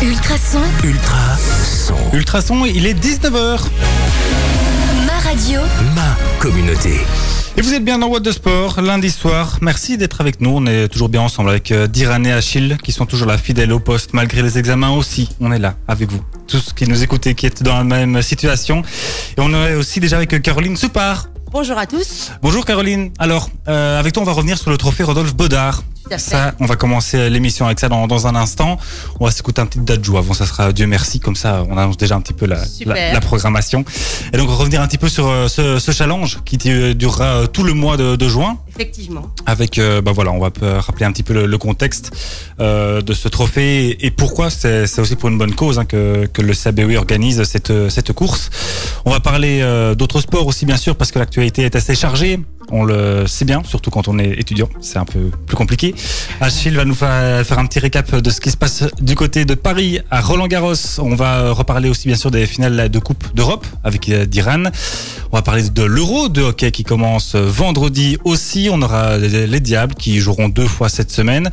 Ultrason, Ultra son. Ultrason, il est 19h. ma radio, Ma communauté. Et vous êtes bien dans What de Sport, lundi soir. Merci d'être avec nous. On est toujours bien ensemble avec euh, Diran et Achille, qui sont toujours là, fidèles au poste, malgré les examens aussi. On est là, avec vous. Tous qui nous écoutez, qui êtes dans la même situation. Et on est aussi déjà avec euh, Caroline Soupard. Bonjour à tous. Bonjour Caroline. Alors, euh, avec toi, on va revenir sur le trophée Rodolphe Baudard. Ça, on va commencer l'émission avec ça dans, dans un instant. On va s'écouter un petit dadjou avant, ça sera Dieu merci, comme ça on annonce déjà un petit peu la, la, la programmation. Et donc revenir un petit peu sur euh, ce, ce challenge qui euh, durera euh, tout le mois de, de juin. Effectivement. Avec, euh, bah voilà, on va rappeler un petit peu le, le contexte euh, de ce trophée et, pourquoi c'est aussi pour une bonne cause hein, que, que le CABE organise cette, cette course. On va parler euh, d'autres sports aussi bien sûr parce que l'actualité est assez chargée. On le sait bien, surtout quand on est étudiant, c'est un peu plus compliqué. Achille va nous fa- faire un petit récap de ce qui se passe du côté de Paris à Roland-Garros. On va euh, reparler aussi bien sûr des finales de Coupe d'Europe avec euh, Diran. On va parler de l'Euro de hockey qui commence vendredi aussi. On aura les les Diables qui joueront deux fois cette semaine.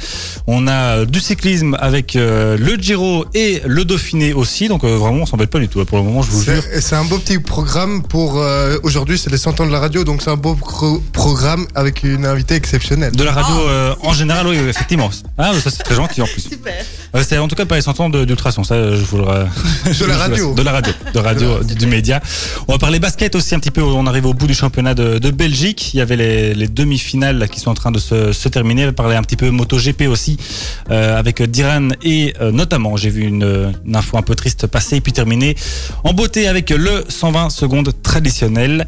On a du cyclisme avec euh, le Giro et le Dauphiné aussi. Donc vraiment, on s'embête pas du tout. Pour le moment, je vous jure. C'est c'est un beau petit programme pour euh, aujourd'hui, c'est les 100 ans de la radio, donc c'est un beau pro- programme avec une invitée exceptionnelle. De la radio Oh. euh, en général, oui, effectivement. Ah, ça c'est très gentil en plus. Super. Euh, c'est en tout cas pas les 100 ans d'ultrason, ça je vous le De la radio. De la radio, de radio, du, du média. On va parler basket aussi un petit peu. On arrive au bout du championnat de, de Belgique. Il y avait les, les demi-finales qui sont en train de se, se terminer. On va parler un petit peu MotoGP aussi euh, avec Diran et euh, notamment, j'ai vu une, une info un peu triste passer et puis terminer en beauté avec le 120 secondes traditionnel.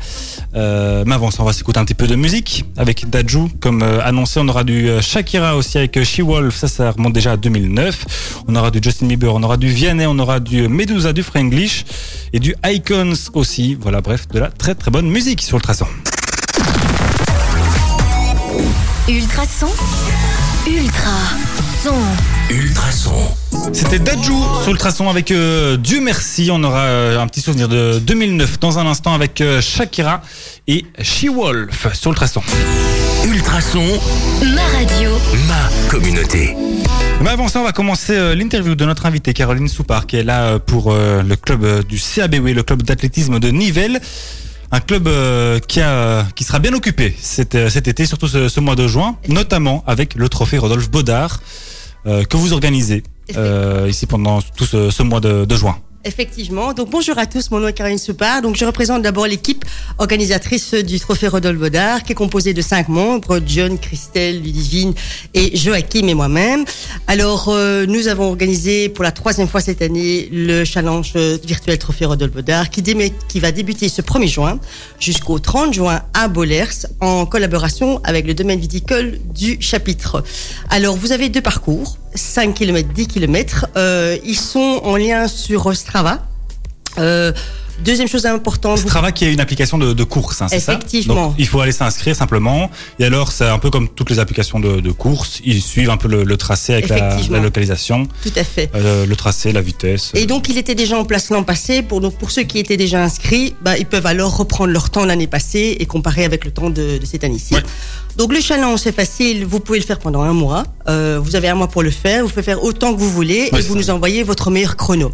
Euh, mais avant ça, on va s'écouter un petit peu de musique avec Dajou. Comme euh, annoncé, on aura du Shakira aussi avec She-Wolf. Ça, ça remonte déjà à 2009. On aura du Justin Bieber, on aura du Vianney, on aura du Medusa, du Franglish et du Icons aussi. Voilà, bref, de la très très bonne musique sur le traçant. Ultrason, Ultra son, Ultra son. C'était Dajou sur le traçon avec euh, Dieu merci. On aura euh, un petit souvenir de 2009 dans un instant avec euh, Shakira et She-Wolf sur le traçon. Ultra son. ma radio, Ma communauté. Mais avant ça, on va commencer euh, l'interview de notre invitée Caroline Soupard qui est là euh, pour euh, le club du CABW, le club d'athlétisme de Nivelles. Un club qui, a, qui sera bien occupé cet, cet été, surtout ce, ce mois de juin, notamment avec le trophée Rodolphe Baudard que vous organisez euh, ici pendant tout ce, ce mois de, de juin. Effectivement. Donc bonjour à tous, mon nom est Caroline Soupard. Donc je représente d'abord l'équipe organisatrice du Trophée Rodolphe Baudard, qui est composée de cinq membres John, Christelle, Ludivine et Joachim et moi-même. Alors euh, nous avons organisé pour la troisième fois cette année le challenge virtuel Trophée Rodolphe Baudard, qui, va débuter ce 1er juin jusqu'au 30 juin à Bollers, en collaboration avec le domaine viticole du chapitre. Alors vous avez deux parcours. 5 km, 10 km. Ils sont en lien sur Strava. Euh, deuxième chose importante, Strava qui est une application de, de course, hein, c'est ça? Effectivement. Donc, il faut aller s'inscrire simplement. Et alors, c'est un peu comme toutes les applications de, de course. Ils suivent un peu le, le tracé avec la, localisation, tout à fait. euh, le tracé, la vitesse. Et donc, il était déjà en place l'an passé. Pour, donc, pour ceux qui étaient déjà inscrits, bah, ils peuvent alors reprendre leur temps l'année passée et comparer avec le temps de, de cette année-ci. Ouais. Donc, le challenge, c'est facile. Vous pouvez le faire pendant un mois. Euh, vous avez un mois pour le faire. Vous pouvez faire autant que vous voulez Ouais, et vous ça. nous envoyez votre meilleur chrono.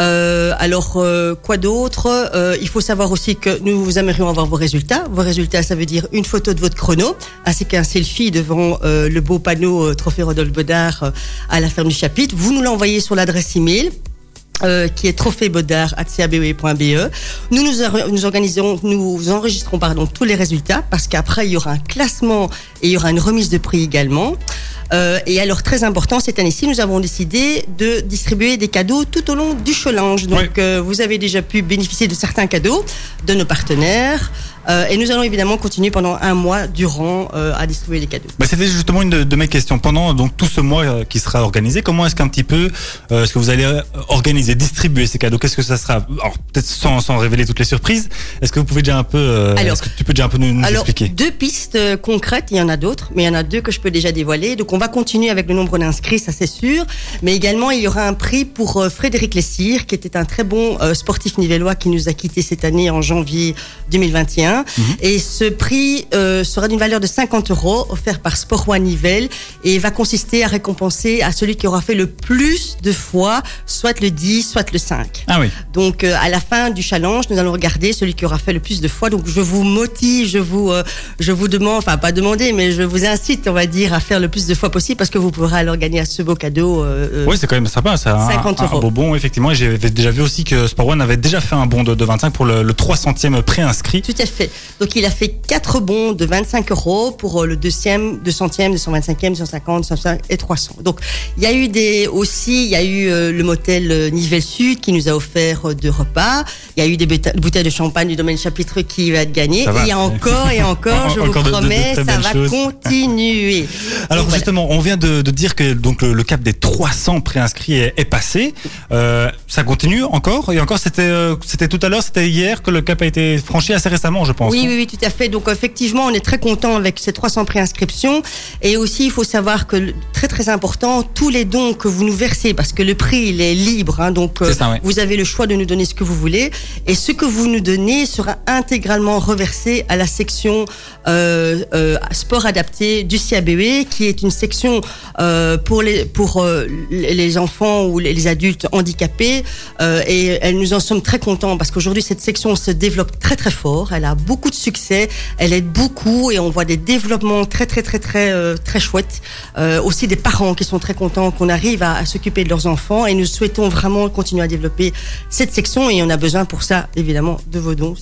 Euh, alors, euh, quoi d'autre? Euh, Il faut savoir aussi que nous aimerions avoir vos résultats. Vos résultats, ça veut dire une photo de votre chrono, ainsi qu'un selfie devant euh, le beau panneau euh, Trophée Rodolphe Baudard euh, à la ferme du chapitre. Vous nous l'envoyez sur l'adresse email. Euh, qui est trophéebaudard.cabe.be. Nous, nous, or- nous organisons, nous enregistrons pardon tous les résultats parce qu'après il y aura un classement et il y aura une remise de prix également. Euh, et alors très important cette année-ci, nous avons décidé de distribuer des cadeaux tout au long du challenge. Donc Oui. euh, vous avez déjà pu bénéficier de certains cadeaux de nos partenaires Euh, et nous allons évidemment continuer pendant un mois durant euh, à distribuer les cadeaux. Bah, C'était justement une de, de mes questions. Pendant donc tout ce mois euh, qui sera organisé, comment est-ce qu'un petit peu, euh, est-ce que vous allez organiser, distribuer ces cadeaux? Qu'est-ce que ça sera? Alors peut-être sans, sans révéler toutes les surprises. Est-ce que vous pouvez déjà un peu, est-ce que tu peux déjà un peu nous, nous Alors, expliquer? deux pistes concrètes, il y en a d'autres, mais il y en a deux que je peux déjà dévoiler. Donc, on va continuer avec le nombre d'inscrits, ça c'est sûr. Mais également, il y aura un prix pour Frédéric Lessire, qui était un très bon sportif nivellois qui nous a quittés cette année en janvier 2021. Hein. Et ce prix euh, sera d'une valeur de 50 euros, offert par Sport One Nivelles, et va consister à récompenser à celui qui aura fait le plus de fois, soit le 10, soit le 5. Ah oui. Donc euh, à la fin du challenge, nous allons regarder celui qui aura fait le plus de fois. Donc je vous motive, je vous, euh, je vous demande, enfin pas demander, mais je vous incite, on va dire, à faire le plus de fois possible parce que vous pourrez alors gagner à ce beau cadeau. euh, euh, Oui, c'est quand même sympa. Un, 50 un- un euros. beau bon, effectivement. Et J'avais déjà vu aussi que Sport One avait déjà fait un bon de, de 25 pour le, le 300e préinscrit. Tout à fait. Donc il a fait quatre bons de 25 euros pour euh, le deuxième, 200e, 225e, 250, 250 et 300. Donc il y a eu des aussi, il y a eu euh, le motel euh, Nivelles Sud qui nous a offert deux repas. Il y a eu des bouteilles de champagne du domaine chapitre qui va être gagné. Va. Et il y a encore et encore, je Encore de- vous de- de promets, ça va choses. continuer. Alors Donc, voilà. justement, on vient de, de dire que donc le, le cap des 300 préinscrits est, est passé. Euh, ça continue encore? Et encore. C'était euh, c'était tout à l'heure, c'était hier que le cap a été franchi assez récemment, je pense. Oui, oui, oui, tout à fait. Donc effectivement, on est très content avec ces 300 préinscriptions. Et aussi, il faut savoir que très très important, tous les dons que vous nous versez, parce que le prix il est libre, hein, donc ça, ouais. vous avez le choix de nous donner ce que vous voulez. Et ce que vous nous donnez sera intégralement reversé à la section euh, euh, sport adapté du CABE, qui est une section euh, pour les pour euh, les enfants ou les, les adultes handicapés. Euh, et elle, nous en sommes très contents parce qu'aujourd'hui cette section se développe très très fort. Elle a beaucoup de succès, elle aide beaucoup et on voit des développements très très très très euh, très chouettes. Euh, aussi des parents qui sont très contents qu'on arrive à, à s'occuper de leurs enfants et nous souhaitons vraiment continuer à développer cette section et on a besoin pour ça évidemment de vos dons.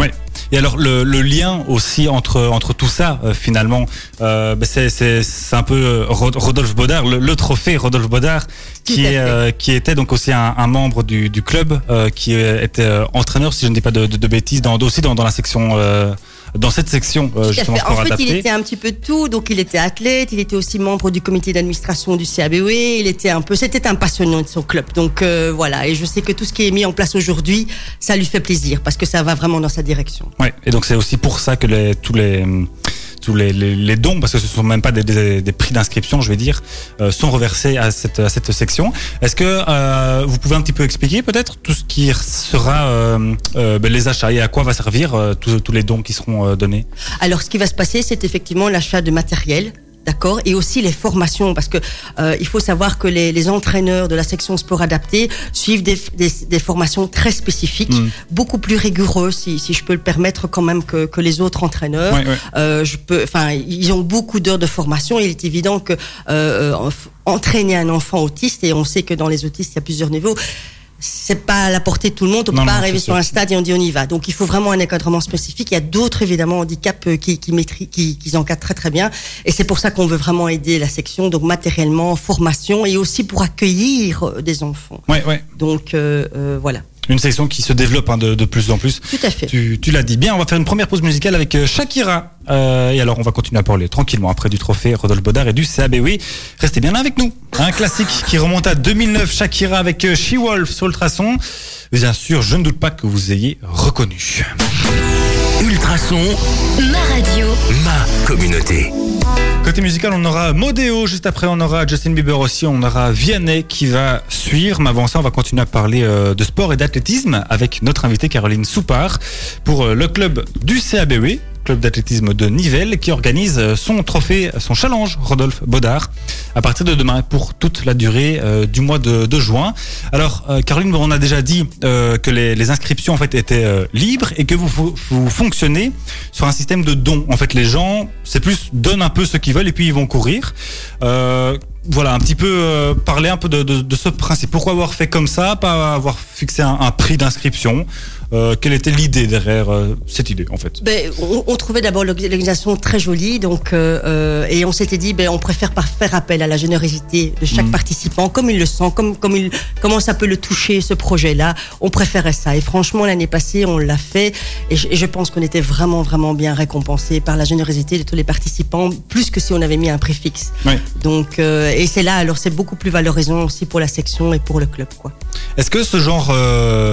Ouais. Et alors le, le lien aussi entre entre tout ça euh, finalement, euh, ben, c'est c'est un peu euh, Rod- Rodolphe Baudard, le, le trophée Rodolphe Baudard, qui est euh, qui était donc aussi un, un membre du, du club, euh, qui euh, était entraîneur si je ne dis pas de, de, de bêtises, dans aussi dans, dans la section euh, dans cette section euh, justement sport En fait, adapté. il était un petit peu de tout. Donc, il était athlète, il était aussi membre du comité d'administration du CABE. Il était un peu, c'était un passionné de son club. Donc euh, voilà. Et je sais que tout ce qui est mis en place aujourd'hui, ça lui fait plaisir parce que ça va vraiment dans sa direction. Ouais. Et donc c'est aussi pour ça que les, tous les tous les, les, les dons, parce que ce sont même pas des, des, des prix d'inscription, je vais dire, euh, sont reversés à cette, à cette section. Est-ce que euh, vous pouvez un petit peu expliquer peut-être tout ce qui sera euh, euh, ben, les achats et à quoi va servir euh, tous, tous les dons qui seront euh, donnés? Alors, ce qui va se passer, c'est effectivement l'achat de matériel. D'accord et aussi les formations parce que euh, il faut savoir que les, les entraîneurs de la section sport adapté suivent des, des, des formations très spécifiques, Mm. beaucoup plus rigoureuses si, si je peux le permettre quand même que, que les autres entraîneurs. Ouais, ouais. Euh, je peux, enfin, ils ont beaucoup d'heures de formation. Il est évident que euh, euh, entraîner un enfant autiste et on sait que dans les autistes il y a plusieurs niveaux. C'est pas à la portée de tout le monde. On peut pas non, arriver sur un stade et on dit on y va. Donc il faut vraiment un encadrement spécifique. Il y a d'autres évidemment handicaps euh, qui qui maîtrisent, qui, qui encadrent très très bien. Et c'est pour ça qu'on veut vraiment aider la section, donc matériellement, formation et aussi pour accueillir euh, des enfants. Ouais, ouais. Donc euh, euh, voilà, Une section qui se développe hein, de, de plus en plus. tout à fait. Tu, tu l'as dit. Bien, on va faire une première pause musicale avec euh, Shakira. Euh, et alors, on va continuer à parler tranquillement après du trophée Rodolphe Baudard et du CAB. Oui, restez bien là avec nous. Un classique qui remonte à 2009, Shakira avec euh, She-Wolf sur Ultrason. Bien sûr, je ne doute pas que vous ayez reconnu. Ultrason, Ma radio. ma communauté. Musical, on aura Modeo, juste après on aura Justin Bieber aussi, on aura Vianney qui va suivre. Mais avant ça, on va continuer à parler euh, de sport et d'athlétisme avec notre invitée Caroline Soupard pour euh, le club du CABW, club d'athlétisme de Nivelles, qui organise euh, son trophée, son challenge Rodolphe Baudard à partir de demain pour toute la durée euh, du mois de, juin. Alors, euh, Caroline, on a déjà dit euh, que les, inscriptions en fait étaient libres et que vous, fonctionnez sur un système de dons. En fait, les gens, c'est plus donnent un peu ce qu'ils veulent et puis ils vont courir. Voilà, un petit peu parler un peu de, ce principe. Pourquoi avoir fait comme ça, pas avoir fixé un prix d'inscription? Euh, Quelle était l'idée derrière euh, cette idée en fait? Ben, on, on trouvait d'abord l'organisation très jolie, donc euh, et on s'était dit, ben, on préfère par faire appel à la générosité de chaque Mhm. participant, comme il le sent, comme comme il comment ça peut le toucher ce projet-là. On préférait ça. Et franchement, l'année passée, on l'a fait, et je, et je pense qu'on était vraiment vraiment bien récompensé par la générosité de tous les participants, plus que si on avait mis un prix fixe. Oui. Donc et c'est là, alors c'est beaucoup plus valorisant aussi pour la section et pour le club, quoi. Est-ce que ce genre,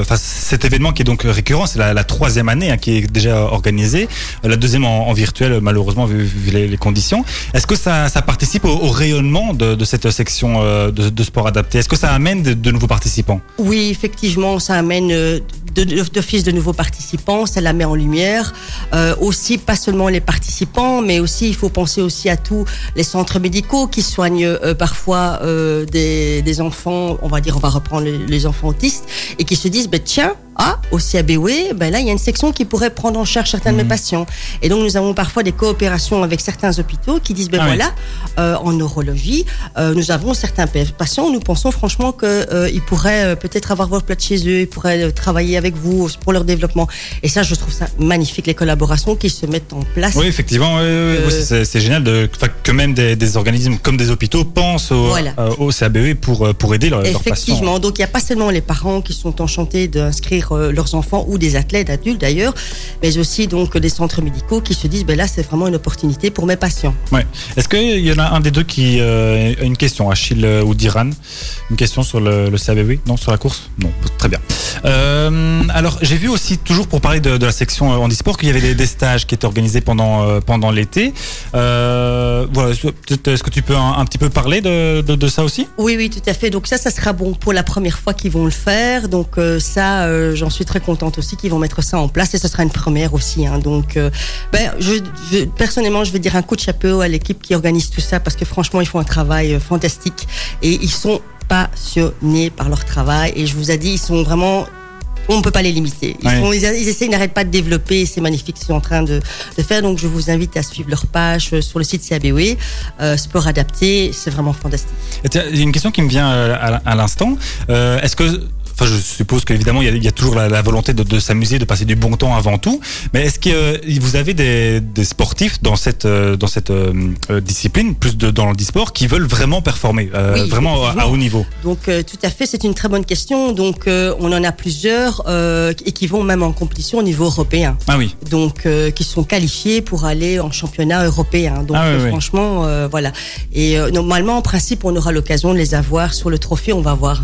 enfin cet événement qui est donc récurrent, c'est la, la troisième année hein, qui est déjà organisée, la deuxième en, virtuel malheureusement vu, les, conditions. Est-ce que ça, participe au, rayonnement de, cette section euh, de, sport adapté? Est-ce que ça amène de, de nouveaux participants? Oui, effectivement, ça amène euh, de- d'office de nouveaux participants, ça la met en lumière. Euh, aussi, pas seulement les participants, mais aussi il faut penser aussi à tous les centres médicaux qui soignent euh, parfois euh, des, des enfants, on va dire, on va reprendre les, les enfants autistes, et qui se disent, ben tiens, ah, au CABW, ben là il y a une section qui pourrait prendre en charge certains de mes patients. Et donc nous avons parfois des coopérations avec certains hôpitaux qui disent, ben Ah oui. voilà, euh, en neurologie, euh, nous avons certains pa- patients, nous pensons franchement qu'ils pourraient euh, peut-être avoir votre place chez eux, ils pourraient travailler avec vous pour leur développement. Et ça, je trouve ça magnifique, les collaborations qui se mettent en place. Oui, effectivement, oui, oui, oui, Euh, c'est c'est génial de, que même des, des organismes comme des hôpitaux pensent au, Voilà. euh, au CABE pour, euh, pour aider leurs patients. Effectivement, donc il n'y a pas seulement les parents qui sont enchantés d'inscrire leurs enfants ou des athlètes adultes d'ailleurs, mais aussi donc des centres médicaux qui se disent ben là c'est vraiment une opportunité pour mes patients. Ouais. Est-ce qu'il y en a un des deux qui euh, a une question, Achille ou Diran? Une question sur le, le CABE Non, sur la course? Non, très bien. Euh, alors, j'ai vu aussi, toujours pour parler de, la section euh, handisport, qu'il y avait des, stages qui étaient organisés pendant, euh, pendant l'été. Euh, est-ce que tu peux un, petit peu parler de, ça aussi? Oui, oui, tout à fait. Donc ça, ça sera bon pour la première fois qu'ils vont le faire. Donc euh, ça, euh, j'en suis très contente aussi qu'ils vont mettre ça en place et ce sera une première aussi. Hein. Donc, euh, ben, personnellement, je vais dire un coup de chapeau à l'équipe qui organise tout ça parce que franchement, ils font un travail euh, fantastique et ils sont passionnés par leur travail. Et je vous ai dit, ils sont vraiment on ne peut pas les limiter. Ils, Ouais. sont- ils, ils essaient, ils n'arrêtent pas de développer, c'est magnifique ce qu'ils sont en train de, de faire. Donc je vous invite à suivre leur page euh, sur le site CABW, euh, sport adapté, c'est vraiment fantastique. Et tiens, Il y a une question qui me vient euh, à, à l'instant. Euh, Est-ce que Enfin, je suppose qu'évidemment, il y a, il y a toujours la, la volonté de, de s'amuser, de passer du bon temps avant tout. Mais est-ce que euh, vous avez des, des sportifs dans cette euh, dans cette euh, discipline, plus de, dans le sport, qui veulent vraiment performer, Oui, vraiment à, haut niveau? Donc tout à fait, c'est une très bonne question. Donc on en a plusieurs et qui vont même en compétition au niveau européen. Ah oui. Donc qui sont qualifiés pour aller en championnat européen. Donc Ah oui, oui. franchement, voilà. Et normalement, en principe, on aura l'occasion de les avoir sur le trophée. On va voir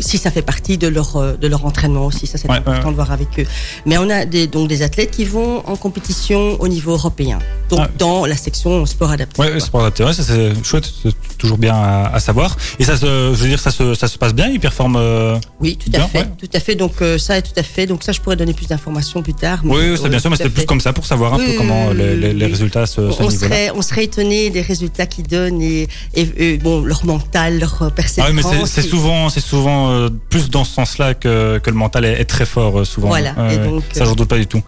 si ça fait partie de leur euh, de leur entraînement aussi. Ça, c'est Ouais, important ouais, de voir avec eux. Mais on a des, donc des athlètes qui vont en compétition au niveau européen. Donc Ah. dans la section sport adapté. Ouais, sport adapté, ouais, ça c'est chouette, c'est toujours bien à, à savoir. Et ça se, je veux dire, ça se, ça se passe bien, ils performent. euh, Oui, tout à fait, tout à fait. Donc euh, ça, tout à fait. Donc ça, je pourrais donner plus d'informations plus tard. mais- Oui, oui, c'est bien sûr, mais c'était plus comme ça pour savoir un Oui, peu comment les, résultats se, on niveau-là. serait, on serait étonné des résultats qu'ils donnent et, et, et, bon, leur mental, leur Ah persévérance. oui, mais c'est- c'est souvent, c'est souvent euh, plus dans ce sens-là que, que le mental est, est très fort euh, souvent. Voilà, et donc, ça, euh, j'en doute pas du tout.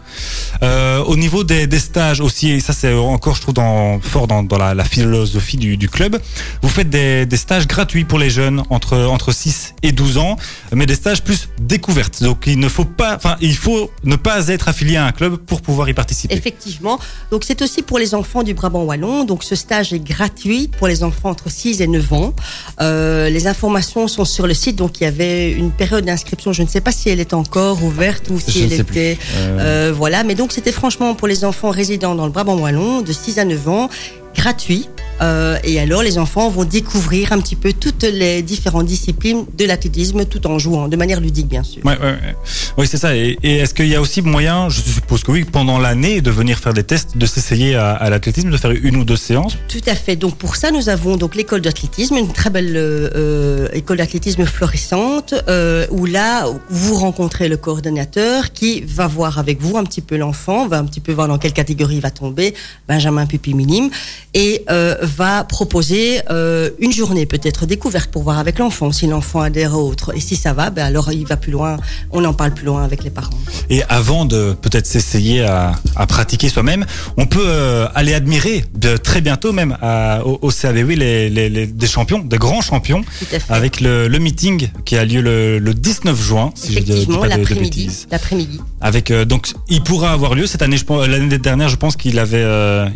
Euh, au niveau des, des stages aussi, et ça c'est encore, je trouve, dans, fort dans, dans la, la philosophie du, du club. Vous faites des, des stages gratuits pour les jeunes entre entre 6 et 12 ans, mais des stages plus découvertes. Donc il ne faut pas, enfin il faut ne pas être affilié à un club pour pouvoir y participer. Effectivement. Donc c'est aussi pour les enfants du Brabant wallon. Donc ce stage est gratuit pour les enfants entre 6 et 9 ans. Euh, les informations sont sur le site. Donc il y avait une période d'inscription. Je ne sais pas si elle est encore ouverte ou si Je elle était. Euh, Euh, voilà. Mais donc c'était franchement pour les enfants résidant dans le Brabant wallon de 6 à 9 ans, gratuit. Euh, et alors les enfants vont découvrir un petit peu toutes les différentes disciplines de l'athlétisme tout en jouant, de manière ludique bien sûr. Ouais, ouais, ouais. Oui, c'est ça. Et, et est-ce qu'il y a aussi moyen, je suppose que oui, pendant l'année, de venir faire des tests, de s'essayer à, à l'athlétisme, de faire une ou deux séances Tout à fait. Donc pour ça, nous avons donc l'école d'athlétisme, une très belle euh, école d'athlétisme florissante, euh, où là vous rencontrez le coordonnateur qui va voir avec vous un petit peu l'enfant, va un petit peu voir dans quelle catégorie il va tomber, Benjamin Pupi minime, et va proposer euh, une journée peut-être découverte pour voir avec l'enfant si l'enfant adhère à autre. Et si ça va, ben alors il va plus loin. On en parle plus loin avec les parents. Et avant de peut-être s'essayer à, à pratiquer soi-même, on peut euh, aller admirer de- très bientôt même à- au, au CABW les, les, les- des champions, des grands champions, avec le, le meeting qui a lieu le, le 19 juin, si je dis Effectivement, pas de, de l'après-midi. bêtises. L'après-midi. Avec euh, donc il pourra avoir lieu cette année. L'année dernière, je pense qu'il avait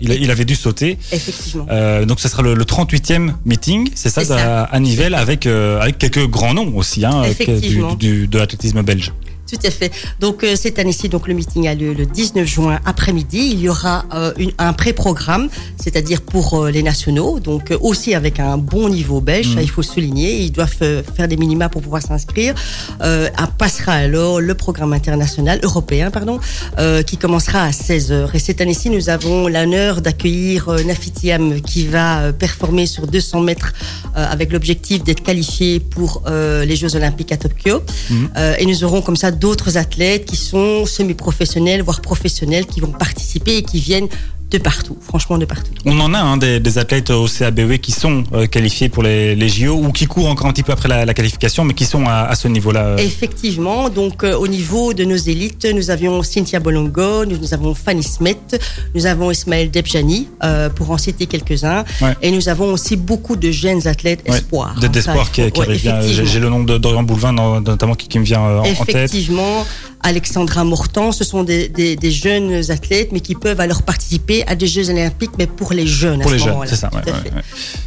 il, il avait dû sauter. Effectivement. Euh, donc ce sera le, le 38e meeting, c'est ça, à, Nivelles, avec euh, avec quelques grands noms aussi, hein, euh, du- de l'athlétisme belge. Tout à fait. Donc euh, cette année-ci, donc le meeting a lieu le 19 juin après-midi. Il y aura euh, une- un pré-programme, c'est-à-dire pour euh, les nationaux, donc aussi avec un bon niveau belge. Ça, il faut souligner. Ils doivent faire des minima pour pouvoir s'inscrire. Passera alors le programme international européen, pardon, qui commencera à 16 h Et cette année-ci, nous avons l'honneur d'accueillir Nafitiam qui va performer sur 200 mètres avec l'objectif d'être qualifié pour les Jeux Olympiques à Tokyo. Euh, et nous aurons comme ça d'autres athlètes qui sont semi-professionnels, voire professionnels, qui vont participer et qui viennent de partout, franchement de partout. On en a hein, des, des, athlètes au CABW qui sont euh, qualifiés pour les, les, JO ou qui courent encore un petit peu après la, la qualification, mais qui sont à, à ce niveau-là. Euh. Effectivement, donc euh, au niveau de nos élites, nous avions Cynthia Bolongo, nous, nous avons Fanny Smet, nous avons Ismaël Debjani, pour en citer quelques-uns, Ouais. et nous avons aussi beaucoup de jeunes athlètes espoirs. hein, D'espoir qui, qui ouais. J'ai le nom de Dorian Boulevin no- notamment qui, qui me vient en, en tête. Effectivement, Alexandra Mortan, ce sont des, des, des jeunes athlètes, mais qui peuvent alors participer à des Jeux Olympiques, mais pour les jeunes. Pour à les ce jeunes, c'est ça. ouais, ouais, ouais.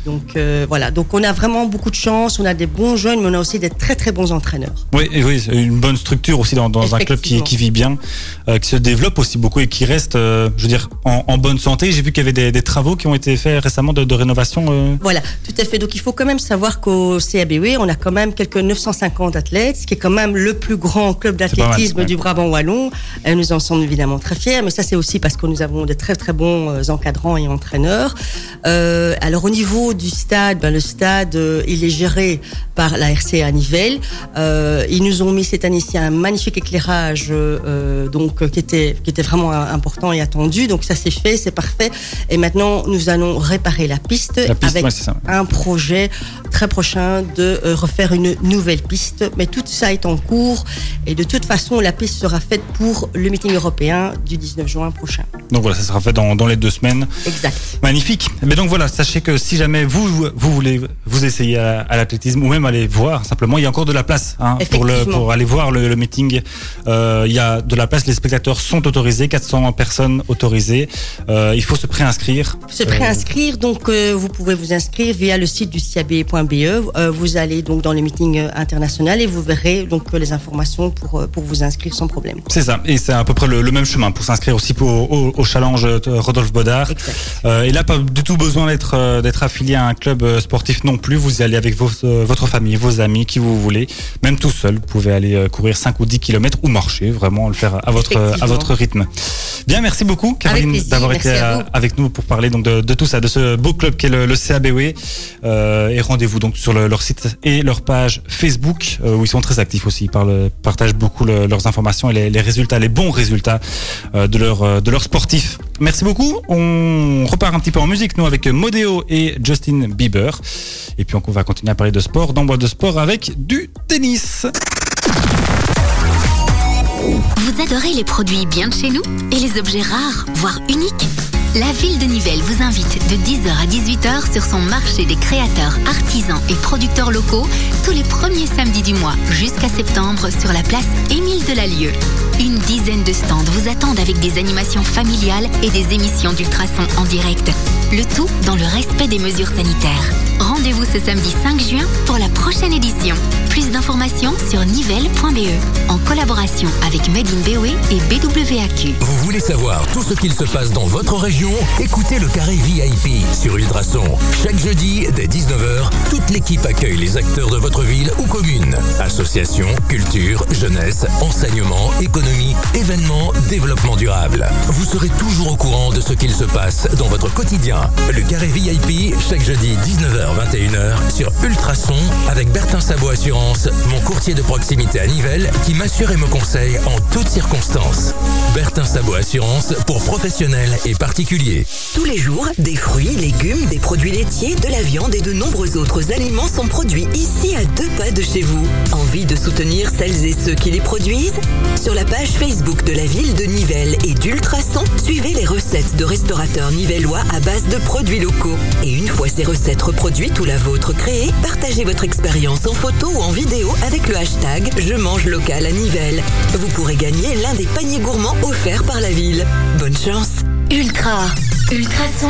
Donc euh, voilà, donc on a vraiment beaucoup de chance. On a des bons jeunes, mais on a aussi des très très bons entraîneurs. Oui, et oui, une bonne structure aussi dans, dans un club qui, vit bien, euh, qui se développe aussi beaucoup et qui reste, euh, je veux dire, en, en bonne santé. J'ai vu qu'il y avait des, des travaux qui ont été faits récemment de, de rénovation. Voilà, tout à fait. Donc il faut quand même savoir qu'au CABW, on a quand même quelques 950 athlètes, ce qui est quand même le plus grand club d'athlétisme. Du Brabant wallon. Et nous en sommes évidemment très fiers, mais ça c'est aussi parce que nous avons de très très bons euh, encadrants et entraîneurs. Euh, alors au niveau du stade, ben, le stade euh, il est géré par la RCA Nivelles. Euh, ils nous ont mis cette année-ci un magnifique éclairage, euh, euh, donc euh, qui était qui était vraiment euh, important et attendu. Donc ça c'est fait, c'est parfait. Et maintenant nous allons réparer la piste, La piste, avec ouais, un projet très prochain de euh, refaire une nouvelle piste. Mais tout ça est en cours et de toute façon, la sera faite pour le meeting européen du 19 juin prochain. Donc voilà, ça sera fait dans, dans les deux semaines. Exact. Magnifique. Mais donc voilà, sachez que si jamais vous vous voulez vous essayer à, à l'athlétisme ou même aller voir simplement, il y a encore de la place hein, pour le Effectivement. pour aller voir le, le meeting. Euh, il y a de la place, les spectateurs sont autorisés, 400 personnes autorisées. Euh, il faut se préinscrire. Se Euh, préinscrire, donc euh, vous pouvez vous inscrire via le site du ciab.be. Vous allez donc dans le meeting international et vous verrez donc les informations pour pour vous inscrire sans problème. C'est ça, et c'est à peu près le, le même chemin pour s'inscrire aussi pour, au, au challenge Rodolphe Bodard. Euh, et là, pas du tout besoin d'être euh, d'être affilié à un club euh, sportif non plus. Vous y allez avec vos, euh, votre famille, vos amis, qui vous voulez, même tout seul. Vous pouvez aller courir 5 ou 10 kilomètres ou marcher, vraiment le faire à votre à votre rythme. Bien, merci beaucoup, Caroline, d'avoir été à avec nous pour parler donc de, de tout ça, de ce beau club qu'est le, le CABW. Euh, et rendez-vous donc sur le- leur site et leur page Facebook euh, où ils sont très actifs aussi. Ils parlent, partagent beaucoup le- leurs informations et les, résultats, les bons résultats euh, de leurs euh, sportifs. Merci beaucoup. On repart un petit peu en musique nous avec Modeo et Justin Bieber. Et puis on va continuer à parler de sport Boîte de sport avec du tennis. Vous adorez les produits bien de chez nous et les objets rares, voire uniques? La ville de Nivelles vous invite de 10h à 18h sur son marché des créateurs, artisans et producteurs locaux tous les premiers samedis du mois jusqu'à septembre sur la place Émile Delalieu. Une dizaine de stands vous attendent avec des animations familiales et des émissions d'ultrasons en direct. Le tout dans le respect des mesures sanitaires. Rendez-vous ce samedi 5 juin pour la prochaine édition. Plus d'informations sur nivelle.be en collaboration avec Made in BOE et BWAQ. Vous voulez savoir tout ce qu'il se passe dans votre région? Écoutez le carré VIP sur Ultrason. Chaque jeudi, dès 19h, toute l'équipe accueille les acteurs de votre ville ou commune. Associations, culture, jeunesse, enseignement, économie, événements, développement durable. Vous serez toujours au courant de ce qu'il se passe dans votre quotidien. Le carré VIP, chaque jeudi 19h-21h sur Ultrason avec Bertin Sabot Assurance, mon courtier de proximité à Nivelles qui m'assure et me conseille en toutes circonstances. Bertin Sabot Assurance pour professionnels et particuliers. Tous les jours, des fruits, légumes, des produits laitiers, de la viande et de nombreux autres aliments sont produits ici à deux pas de chez vous. Envie de soutenir celles et ceux qui les produisent? Sur la page Facebook de la ville de Nivelles et d'Ultrason, suivez les recettes de restaurateurs nivellois à base de produits locaux. Et une fois ces recettes reproduites ou la vôtre créée, partagez votre expérience en photo ou en vidéo avec le hashtag Je mange local à Nivelles. Vous pourrez gagner l'un des paniers gourmands offerts par la ville. Bonne chance Ultra, ultrason,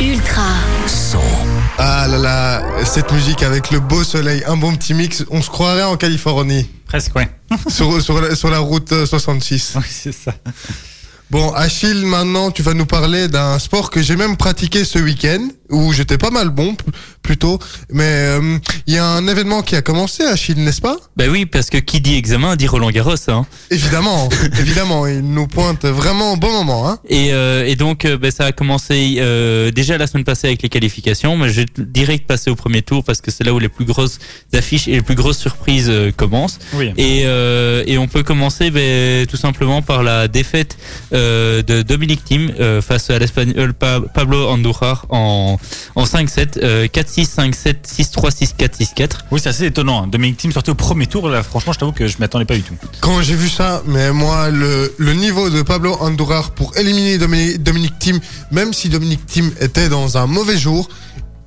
ultra. Son. Ah là là, cette musique avec le beau soleil, un bon petit mix, on se croirait en Californie, Presque, ouais. sur, sur, la, sur la route euh, 66. Oui, c'est ça. Bon, Achille, maintenant, tu vas nous parler d'un sport que j'ai même pratiqué ce week-end, où j'étais pas mal bon, plus tôt. Mais euh, il y a un événement qui a commencé à Chine, n'est-ce pas? Ben oui, parce que qui dit examen dit Roland Garros. Hein. Évidemment, évidemment, il nous pointe vraiment au bon moment. Hein. Et, euh, et donc, euh, ben, ça a commencé euh, déjà la semaine passée avec les qualifications, mais je vais direct passer au premier tour parce que c'est là où les plus grosses affiches et les plus grosses surprises euh, commencent. Oui. Et, euh, et on peut commencer ben, tout simplement par la défaite euh, de Dominique Thiem euh, face à l'Espagnol Pa- Pablo Andújar en, en 5-7, euh, 4-6, 5-7, 6-3, 6-4, 6-4. Oui, c'est assez étonnant. hein. Dominique Thiem sorti au premier tour. Là, franchement, je t'avoue que je m'y attendais pas du tout. Quand j'ai vu ça, mais moi, le, le niveau de Pablo Andújar pour éliminer Dominique, Dominique Thiem, même si Dominique Thiem était dans un mauvais jour,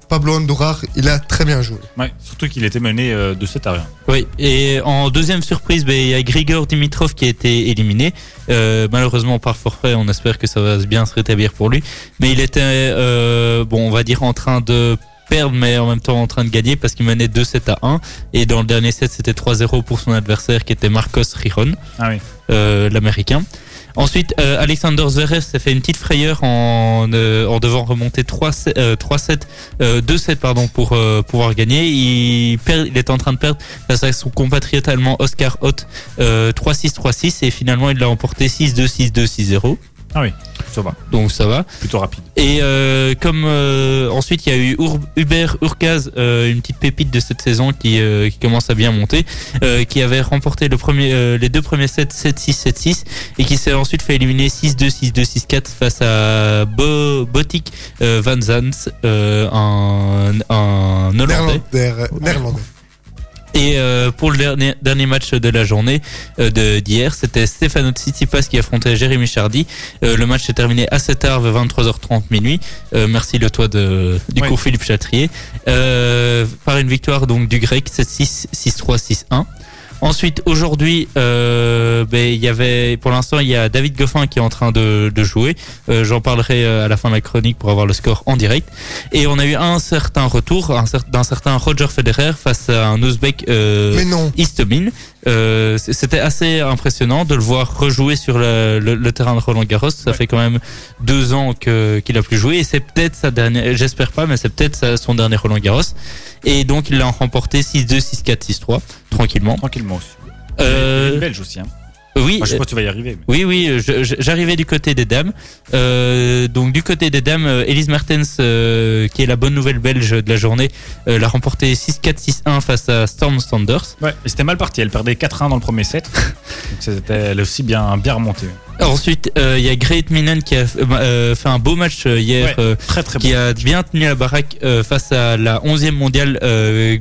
Pablo Andújar, il a très bien joué. Ouais, surtout qu'il était mené euh, de 7 à rien. Oui, et en deuxième surprise, ben, il y a Grigor Dimitrov qui a été éliminé. Euh, malheureusement par forfait, on espère que ça va bien se rétablir pour lui. Mais il était, euh, bon, on va dire en train de perdre, mais en même temps en train de gagner parce qu'il menait 2-7 à 1. Et dans le dernier set, c'était 3-0 pour son adversaire qui était Marcos Rijon, Ah oui. euh, l'américain. Ensuite, euh, Alexander Zverev s'est fait une petite frayeur en, euh, en devant remonter 3 euh, 3-7, euh, 2-7 pardon pour euh, pouvoir gagner. Il, perd, il est en train de perdre face à son compatriote allemand Oscar euh, 3-6 3-6 et finalement il l'a emporté 6-2 6-2 6-0. Ah oui, ça va. Donc ça va. Plutôt rapide. Et euh, comme euh, ensuite il y a eu Ur- Hubert Urkaz, euh, une petite pépite de cette saison qui, euh, qui commence à bien monter, euh, qui avait remporté le premier, euh, les deux premiers sets 7-6 7-6 et qui s'est ensuite fait éliminer 6-2 6-2 6-4 face à Bo Botik euh, Van Zans, euh, un, un Hollandais. Néerlandais. Néerlandais. Et euh, pour le dernier, dernier match de la journée euh, d'hier, c'était Stefano Tsitsipas qui affrontait Jérémy Chardy. Euh, le match s'est terminé à 7h, vers 23h30 minuit. Euh, merci le toit de, du Oui. cours Philippe Chatrier. Euh, par une victoire donc du grec 7-6, 6-3, 6-1. Ensuite, aujourd'hui, euh, ben, il y avait, pour l'instant, il y a David Goffin qui est en train de, de jouer. Euh, J'en parlerai euh, à la fin de la chronique pour avoir le score en direct. Et on a eu un certain retour d'un certain Roger Federer face à un Ouzbek euh, Mais non. Istomin. Euh, C'était assez impressionnant de le voir rejouer sur le, le- le terrain de Roland Garros. Ça fait quand même deux ans que qu'il a plus joué et c'est peut-être sa dernière. J'espère pas, mais c'est peut-être son dernier Roland Garros. Et donc il l'a remporté 6-2, 6-4, 6-3 tranquillement. Tranquillement aussi. Euh, belge aussi. Hein. Oui, je sais pas si tu vas y arriver. mais- oui, oui, j'arrivais du côté des dames. Euh, donc du côté des dames, euh, Elise Mertens, euh, qui est la bonne nouvelle belge de la journée, euh, l'a remporté 6-4, 6-1 face à Storm Sanders. Ouais, c'était mal parti. Elle perdait 4-1 dans le premier set. Donc elle est aussi bien, bien remontée. Ensuite, euh, il y a Great Minen qui a euh, fait un beau match euh, hier. Ouais, euh, Très très qui bon. a bien tenu la baraque euh, face à la 11e mondiale euh.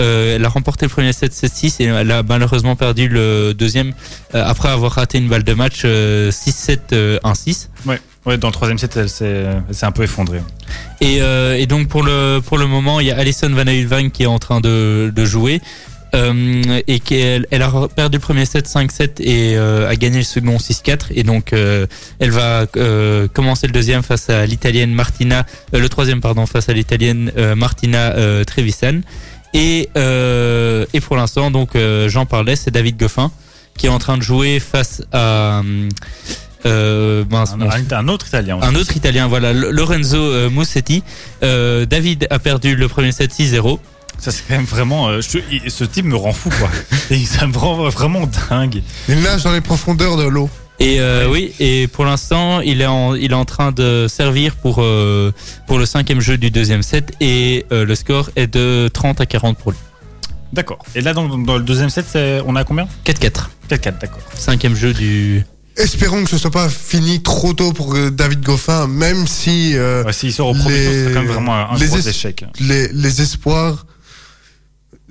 Euh, elle a remporté le premier set 7-6 et elle a malheureusement perdu le deuxième euh, après avoir raté une balle de match euh, 6-7 euh, 1-6. Ouais, ouais, dans le troisième set, elle s'est un peu effondrée. Et, euh, et donc pour le pour le moment, il y a Alison Van Uytvanck qui est en train de, de jouer. Euh, et qui elle, a perdu le premier set 5-7 et euh, a gagné le second 6-4 et donc euh, elle va euh, commencer le deuxième face à l'italienne Martina euh, le troisième pardon face à l'italienne euh, Martina euh, Trevisan et euh, et pour l'instant donc euh, j'en parlais c'est David Goffin qui est en train de jouer face à euh, mince, Un, autre italien aussi. un autre italien, voilà, Lorenzo Musetti. Euh, David a perdu le premier set 6-0. Ça, c'est quand même vraiment. euh, je- ce type me rend fou, quoi. Et ça me rend vraiment dingue. Il nage dans les profondeurs de l'eau. Et euh, oui, et pour l'instant, il est en, il est en train de servir pour euh, pour le cinquième jeu du deuxième set et euh, le score est de 30 à 40 pour lui. D'accord. Et là, dans, dans le deuxième set, on a combien? 4-4. 4-4, d'accord. Cinquième jeu du. Espérons que ce soit pas fini trop tôt pour David Goffin, même si euh, Ouais, S'il sort au premier Les- tour, c'est quand même vraiment un, un les gros échec. les, les espoirs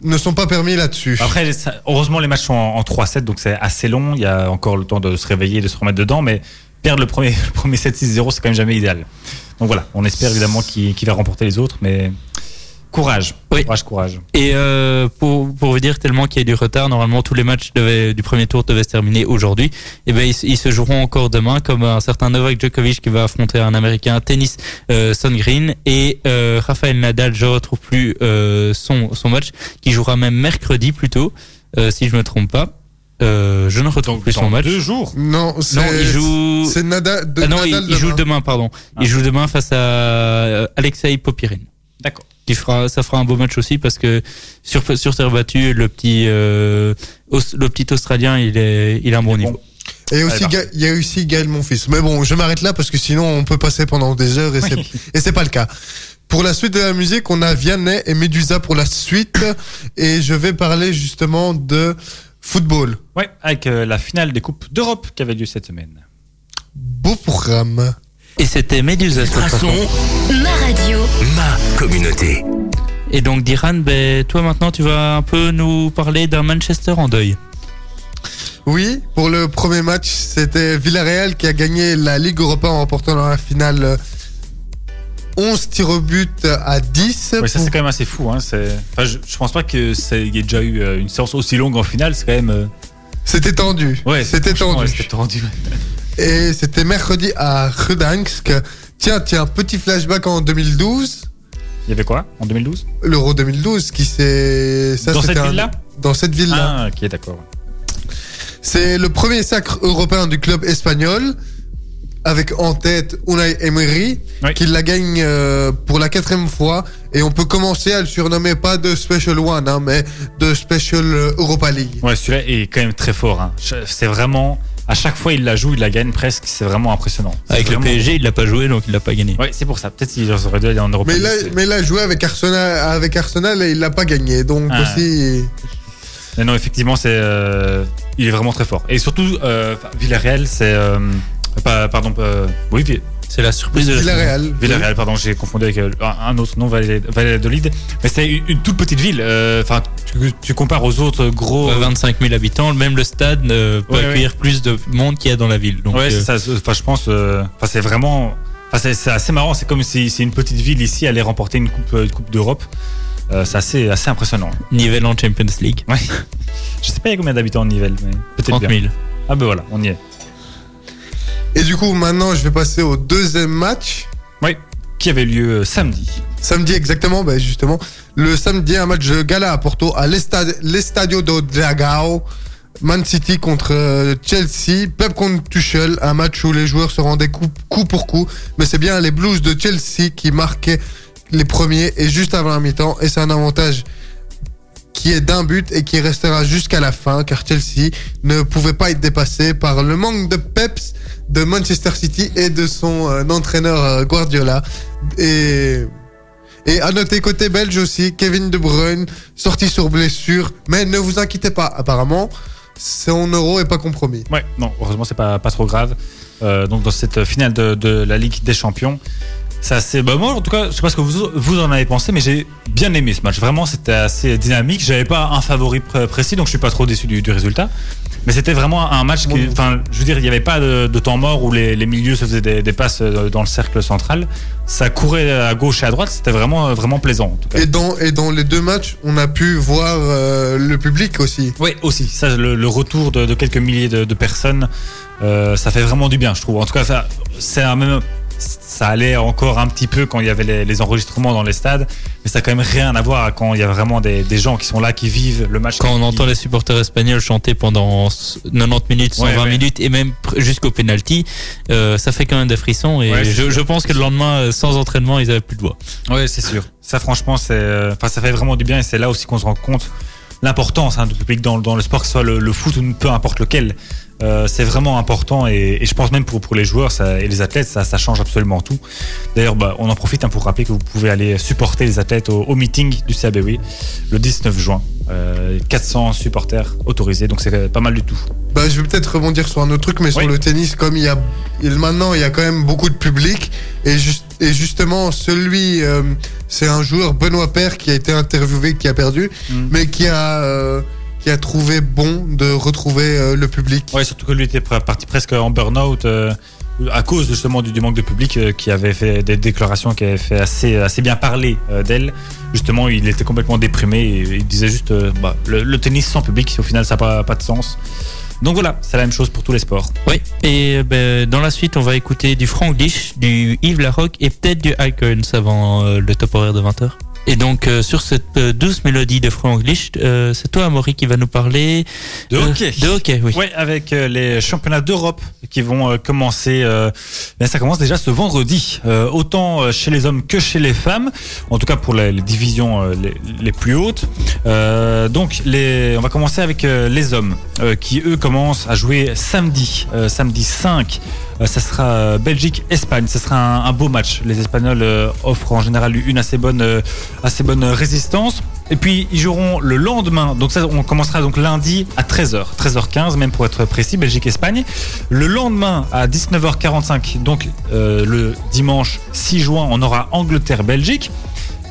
ne sont pas permis là-dessus. Après, heureusement, les matchs sont en, en 3-7, donc c'est assez long. Il y a encore le temps de se réveiller, de se remettre dedans, mais perdre le premier, le premier 7-6-0, c'est quand même jamais idéal. Donc voilà, on espère évidemment qu'il va remporter les autres, mais courage. Oui. Courage, courage. Et euh, pour, pour vous dire tellement qu'il y a du retard, normalement tous les matchs devaient- du premier tour devaient se terminer aujourd'hui. Et ben ils, se- ils se joueront encore demain, comme un certain Novak Djokovic qui va affronter un Américain tennis euh, Son Green et euh, Rafael Nadal. Je retrouve plus euh, son son match qui jouera même mercredi plutôt, euh, si je me trompe pas. Euh, je ne retrouve plus son match. deux jours. Non, c'est Non, il joue. c'est Nada, de Ah non, il, Nadal il joue demain. pardon. Ah. Il joue demain face à euh, Alexei Popirine D'accord. Qui qui fera, ça fera un beau match aussi parce que sur sur terre battue, le petit euh, le petit Australien, il est il a un bon niveau. Et aussi, il y a aussi Gaël Monfils. Mais bon, je m'arrête là parce que sinon on peut passer pendant des heures et c'est et c'est pas le cas. Pour la suite de la musique, on a Vianney et Medusa pour la suite et je vais parler justement de football. Ouais, avec euh, la finale des Coupes d'Europe qui avait lieu cette semaine. Beau programme. Et c'était Médusa. cette Ultrason, fois. Ma radio. ma communauté. Et donc Diran, ben toi maintenant tu vas un peu nous parler d'un Manchester en deuil. Oui, pour le premier match, c'était Villarreal qui a gagné la Ligue Europa en remportant dans la finale euh, 11 tirs au but à 10. Ouais, ça c'est quand même assez fou. Hein. Enfin, je, je pense pas que c'est- il y ait déjà eu euh, une séance aussi longue en finale. C'est quand même. euh, C'était tendu. Ouais, c'était tendu. ouais, c'était tendu. Et c'était mercredi à Gdansk. Tiens, tiens, petit flashback en 2012, Il y avait quoi en 2012 l'Euro 2012, qui s'est... Dans cette un- ville-là? Dans cette ville-là. Ah, ok, d'accord. C'est le premier sacre européen du club espagnol, avec en tête Unai Emery, Oui. qui la gagne euh, pour la quatrième fois. Et on peut commencer à le surnommer pas de Special One, hein, mais de Special euh, Europa League. Ouais, celui-là est quand même très fort. hein. C'est vraiment. À chaque fois, il la joue, il la gagne presque. C'est vraiment impressionnant. Avec vraiment- le PSG, il l'a pas joué donc il l'a pas gagné. Ouais, c'est pour ça. Peut-être qu'il aurait dû aller en Europe. Mais il, a, mais joué avec Arsenal, avec Arsenal et il l'a pas gagné. Donc Ah. aussi... Mais non, effectivement, c'est, euh, il est vraiment très fort. Et surtout, euh, Villarreal, c'est, euh, pas, pardon, euh, oui, C'est la surprise de la. Villarreal. Villarreal, pardon, j'ai confondu avec euh, un autre nom, Valladolid. Mais c'est une, toute petite ville. euh, Enfin, tu, tu compares aux autres gros. Ouais, 25 000 habitants, même le stade euh, peut Ouais, accueillir plus de monde qu'il y a dans la ville. Donc, ouais, euh, ça. Enfin, je pense. euh, Enfin, c'est vraiment. Enfin, c'est, assez marrant. C'est comme si c'est une petite ville ici allait remporter une coupe, euh, une coupe d'Europe. Euh, c'est assez, assez impressionnant. Nivelle en Champions League, Ouais. Je sais pas il y a combien d'habitants en Nivelles, mais peut-être 30 bien. 000. Ah ben voilà, on y est. Et du coup, maintenant, je vais passer au deuxième match. Oui. Qui avait lieu euh, samedi. Samedi exactement, ben justement. Le samedi, un match de gala à Porto, à l'Estad- l'Estadio do Dragao. Man City contre euh, Chelsea, Pep contre Tuchel, un match où les joueurs se rendaient coup, coup pour coup, mais c'est bien les Blues de Chelsea qui marquaient les premiers et juste avant la mi-temps, et c'est un avantage qui est d'un but et qui restera jusqu'à la fin, car Chelsea ne pouvait pas être dépassé par le manque de peps de Manchester City et de son euh, entraîneur euh, Guardiola. Et et à noter côté belge aussi, Kevin De Bruyne, sorti sur blessure, mais ne vous inquiétez pas, apparemment, son euro est pas compromis. Ouais, non, heureusement, c'est pas, pas trop grave. Euh, donc, dans cette finale de, la Ligue des Champions, c'est. Bah, moi, en tout cas, je sais pas ce que vous, vous en avez pensé, mais j'ai bien aimé ce match. Vraiment, c'était assez dynamique. J'avais pas un favori pr- précis, donc je suis pas trop déçu du résultat. Mais c'était vraiment un match qui. Enfin, je veux dire, il n'y avait pas de, de temps mort où les, les milieux se faisaient des, des passes euh, dans le cercle central. Ça courait à gauche et à droite. C'était vraiment, vraiment plaisant, en tout cas. Et dans, et dans les deux matchs, on a pu voir euh, le public aussi. Oui, aussi. Ça, le, le retour de, de quelques milliers de, de personnes, euh, ça fait vraiment du bien, je trouve. En tout cas, c'est un même. Ça allait encore un petit peu quand il y avait les, les enregistrements dans les stades, mais ça a quand même rien à voir quand il y a vraiment des, des gens qui sont là, qui vivent le match. Quand on entend les supporters espagnols chanter pendant 90 minutes, 120 Ouais, ouais. minutes et même jusqu'au penalty, euh, ça fait quand même des frissons. Et Ouais, je, pense que le lendemain, euh, sans entraînement, ils avaient plus de voix. Ouais, c'est sûr. Ça, franchement, c'est, euh, ça fait vraiment du bien et c'est là aussi qu'on se rend compte l'importance hein, du public dans, dans le sport, que ce soit le, le foot ou peu importe lequel. Euh, c'est vraiment important et, et je pense même pour, pour les joueurs ça, et les athlètes, ça, ça change absolument tout. D'ailleurs, bah, on en profite hein, pour rappeler que vous pouvez aller supporter les athlètes au, au meeting du CABW le 19 juin. Euh, 400 supporters autorisés, donc c'est pas mal du tout. Bah, je vais peut-être rebondir sur un autre truc, mais sur le tennis, comme il y a il- maintenant il y a quand même beaucoup de public, et, juste, et justement celui, euh, c'est un joueur Benoît Père qui a été interviewé, qui a perdu, Mm. mais qui a euh, qui a trouvé bon de retrouver euh, le public. Ouais, surtout que lui était parti presque en burn-out euh, à cause justement du, du manque de public euh, qui avait fait des déclarations qui avaient fait assez, assez bien parler euh, d'elle. Justement, il était complètement déprimé et il disait juste euh, bah, le, le tennis sans public, au final, ça n'a pas, pas de sens. Donc voilà, c'est la même chose pour tous les sports. Oui, et ben, dans la suite, on va écouter du Franglish, du Yves Larocque et peut-être du Icons avant euh, le top horaire de 20h. Et donc euh, sur cette euh, douce mélodie de Franglish, euh, c'est toi Amaury qui va nous parler De euh, hockey. De hockey, oui. Ouais, avec euh, les championnats d'Europe qui vont euh, commencer. euh, ben, ça commence déjà ce vendredi, euh, autant chez les hommes que chez les femmes. En tout cas pour les, les divisions euh, les, les plus hautes. Euh, donc les, on va commencer avec euh, les hommes euh, qui eux commencent à jouer samedi, euh, samedi 5. Euh, ça sera euh, Belgique-Espagne. Ce sera un, beau match. Les Espagnols euh, offrent en général une assez bonne, assez bonne résistance. Et puis ils joueront le lendemain. Donc ça, on commencera donc lundi à 13h, 13h15 même pour être précis, Belgique-Espagne. Le lendemain à 19h45, donc le dimanche 6 juin, on aura Angleterre-Belgique.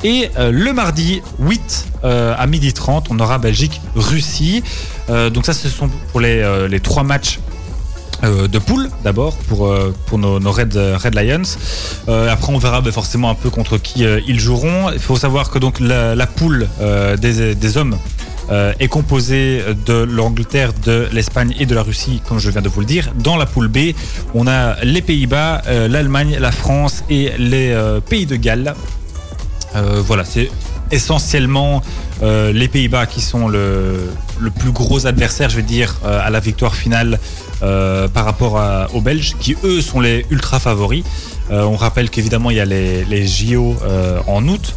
Et le mardi 8 euh, à 12h30, on aura Belgique-Russie. Donc ça, ce sont pour les trois matchs euh, de poule d'abord pour, euh, pour nos, Red, Red Lions. Euh, après, on verra forcément un peu contre qui euh, ils joueront. Il faut savoir que donc la, poule euh, des, des hommes euh, est composée de l'Angleterre, de l'Espagne et de la Russie, comme je viens de vous le dire. Dans la poule B, on a les Pays-Bas, euh, l'Allemagne, la France et les euh, Pays de Galles. Euh, voilà, c'est essentiellement euh, les Pays-Bas qui sont le, le plus gros adversaire, je vais dire, euh, à la victoire finale euh, par rapport aux Belges, qui eux sont les ultra favoris. Euh, on rappelle qu'évidemment il y a les, les JO euh, en août,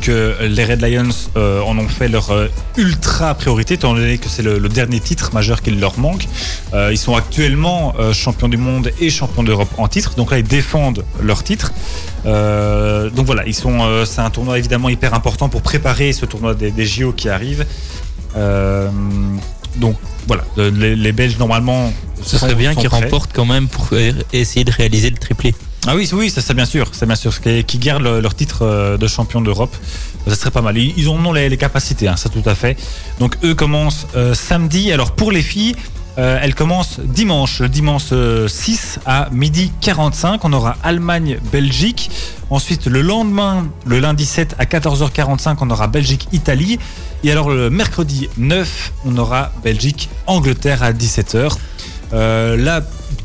que les Red Lions en ont fait leur ultra priorité, étant donné que c'est le, dernier titre majeur qu'il leur manque. Ils sont actuellement champions du monde et champions d'Europe en titre, donc là ils défendent leur titre. Donc voilà, ils sont, c'est un tournoi évidemment hyper important pour préparer ce tournoi des JO qui arrive. Euh, donc voilà, le- les, les Belges normalement. Ce serait bien qu'ils remportent quand même pour euh, essayer de réaliser le triplé. Ah oui, oui, ça c'est bien sûr, c'est bien sûr, qui, qui gardent le- leur titre euh, de champion d'Europe, ça serait pas mal. Ils, ils en ont les, les capacités, hein, ça tout à fait. Donc eux commencent euh, samedi. Alors pour les filles, euh, elles commencent dimanche, dimanche euh, 6 à midi 45. On aura Allemagne-Belgique. Ensuite le lendemain, le lundi 7 à 14h45, on aura Belgique-Italie. Et alors le mercredi 9, on aura Belgique-Angleterre à 17h. Euh, là,